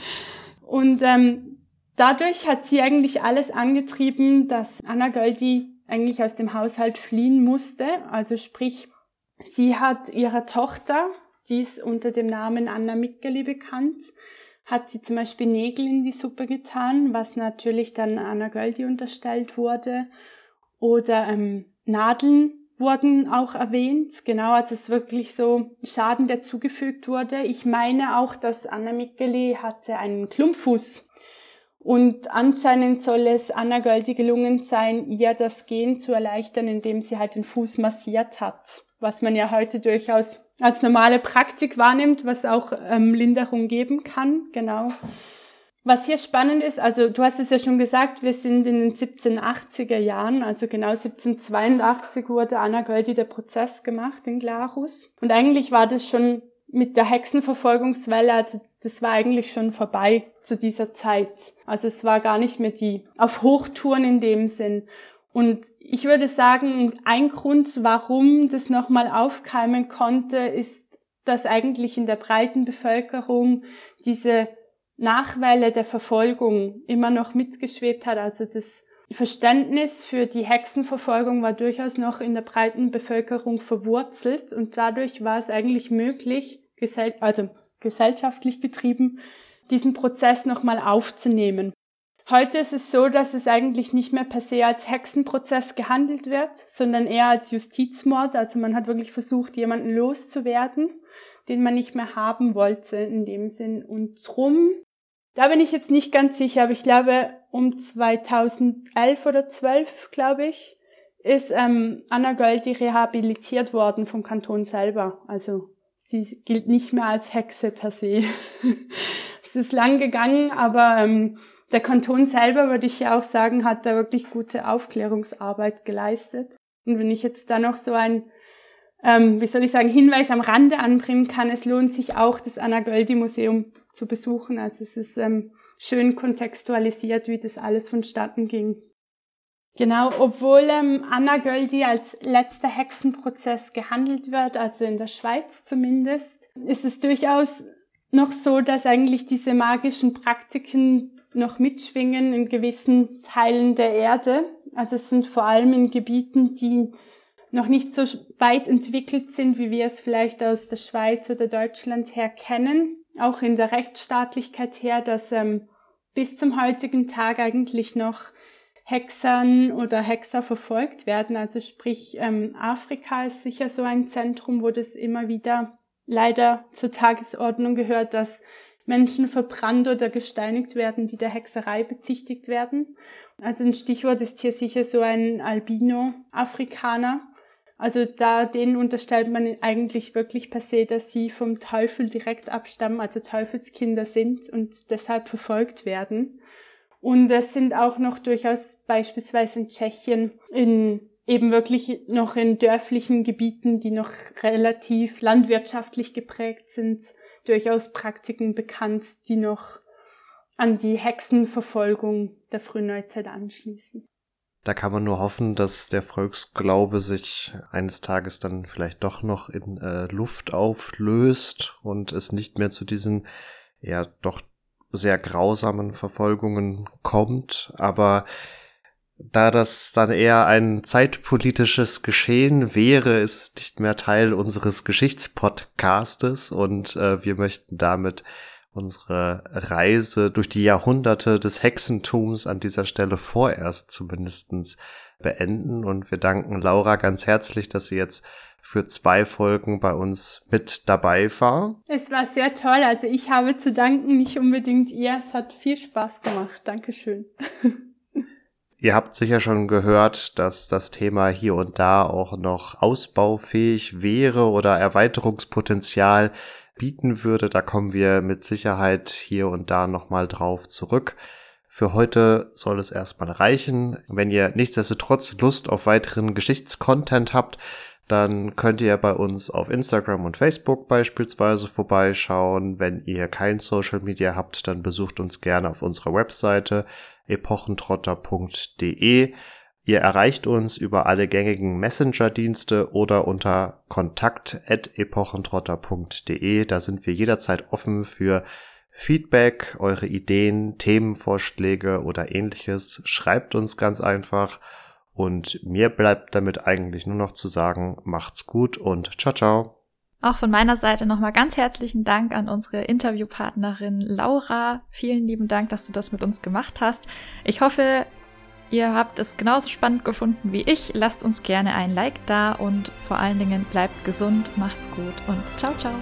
und ähm, dadurch hat sie eigentlich alles angetrieben, dass Anna Göldi eigentlich aus dem Haushalt fliehen musste. Also sprich, sie hat ihrer Tochter, die ist unter dem Namen Anna Mikkeli bekannt, hat sie zum Beispiel Nägel in die Suppe getan, was natürlich dann Anna Göldi unterstellt wurde. Oder ähm, Nadeln wurden auch erwähnt, genau, als es wirklich so Schaden, der zugefügt wurde. Ich meine auch, dass Anna Mikkeli hatte einen Klumpfuß. Und anscheinend soll es Anna Göldi gelungen sein, ihr das Gehen zu erleichtern, indem sie halt den Fuß massiert hat. Was man ja heute durchaus als normale Praktik wahrnimmt, was auch ähm, Linderung geben kann, genau. Was hier spannend ist, also du hast es ja schon gesagt, wir sind in den 1780er Jahren, also genau 1782 wurde Anna Göldi der Prozess gemacht in Glarus. Und eigentlich war das schon mit der Hexenverfolgungswelle, also das war eigentlich schon vorbei zu dieser Zeit. Also es war gar nicht mehr die auf Hochtouren in dem Sinn. Und ich würde sagen, ein Grund, warum das nochmal aufkeimen konnte, ist, dass eigentlich in der breiten Bevölkerung diese Nachwelle der Verfolgung immer noch mitgeschwebt hat. Also das Verständnis für die Hexenverfolgung war durchaus noch in der breiten Bevölkerung verwurzelt und dadurch war es eigentlich möglich, also gesellschaftlich getrieben, diesen Prozess nochmal aufzunehmen. Heute ist es so, dass es eigentlich nicht mehr per se als Hexenprozess gehandelt wird, sondern eher als Justizmord. Also man hat wirklich versucht, jemanden loszuwerden, den man nicht mehr haben wollte in dem Sinn. Und drum da bin ich jetzt nicht ganz sicher, aber ich glaube, um 2011 oder 12, glaube ich, ist ähm, Anna Göldi rehabilitiert worden vom Kanton selber. Also sie gilt nicht mehr als Hexe per se. es ist lang gegangen, aber ähm, der Kanton selber, würde ich ja auch sagen, hat da wirklich gute Aufklärungsarbeit geleistet. Und wenn ich jetzt da noch so ein ähm, wie soll ich sagen, Hinweis am Rande anbringen kann. Es lohnt sich auch, das Anna Göldi Museum zu besuchen. Also es ist ähm, schön kontextualisiert, wie das alles vonstatten ging. Genau, obwohl ähm, Anna Göldi als letzter Hexenprozess gehandelt wird, also in der Schweiz zumindest, ist es durchaus noch so, dass eigentlich diese magischen Praktiken noch mitschwingen in gewissen Teilen der Erde. Also es sind vor allem in Gebieten, die noch nicht so weit entwickelt sind, wie wir es vielleicht aus der Schweiz oder Deutschland her kennen. Auch in der Rechtsstaatlichkeit her, dass ähm, bis zum heutigen Tag eigentlich noch Hexern oder Hexer verfolgt werden. Also sprich, ähm, Afrika ist sicher so ein Zentrum, wo das immer wieder leider zur Tagesordnung gehört, dass Menschen verbrannt oder gesteinigt werden, die der Hexerei bezichtigt werden. Also ein Stichwort ist hier sicher so ein Albino-Afrikaner. Also da denen unterstellt man eigentlich wirklich per se, dass sie vom Teufel direkt abstammen, also Teufelskinder sind und deshalb verfolgt werden. Und es sind auch noch durchaus beispielsweise in Tschechien in eben wirklich noch in dörflichen Gebieten, die noch relativ landwirtschaftlich geprägt sind, durchaus Praktiken bekannt, die noch an die Hexenverfolgung der frühen Neuzeit anschließen. Da kann man nur hoffen, dass der Volksglaube sich eines Tages dann vielleicht doch noch in äh, Luft auflöst und es nicht mehr zu diesen ja doch sehr grausamen Verfolgungen kommt, aber da das dann eher ein zeitpolitisches Geschehen wäre, ist es nicht mehr Teil unseres Geschichtspodcastes und äh, wir möchten damit unsere Reise durch die Jahrhunderte des Hexentums an dieser Stelle vorerst zumindestens beenden und wir danken Laura ganz herzlich, dass sie jetzt für zwei Folgen bei uns mit dabei war. Es war sehr toll. Also ich habe zu danken, nicht unbedingt ihr. Es hat viel Spaß gemacht. Dankeschön. Ihr habt sicher schon gehört, dass das Thema hier und da auch noch ausbaufähig wäre oder Erweiterungspotenzial bieten würde. Da kommen wir mit Sicherheit hier und da nochmal drauf zurück. Für heute soll es erstmal reichen. Wenn ihr nichtsdestotrotz Lust auf weiteren Geschichtscontent habt, dann könnt ihr bei uns auf Instagram und Facebook beispielsweise vorbeischauen. Wenn ihr kein Social Media habt, dann besucht uns gerne auf unserer Webseite epochentrotter.de. Ihr erreicht uns über alle gängigen Messenger-Dienste oder unter kontakt.epochentrotter.de. Da sind wir jederzeit offen für Feedback, eure Ideen, Themenvorschläge oder ähnliches. Schreibt uns ganz einfach. Und mir bleibt damit eigentlich nur noch zu sagen, macht's gut und ciao, ciao. Auch von meiner Seite nochmal ganz herzlichen Dank an unsere Interviewpartnerin Laura. Vielen lieben Dank, dass du das mit uns gemacht hast. Ich hoffe, ihr habt es genauso spannend gefunden wie ich. Lasst uns gerne ein Like da und vor allen Dingen bleibt gesund, macht's gut und ciao, ciao.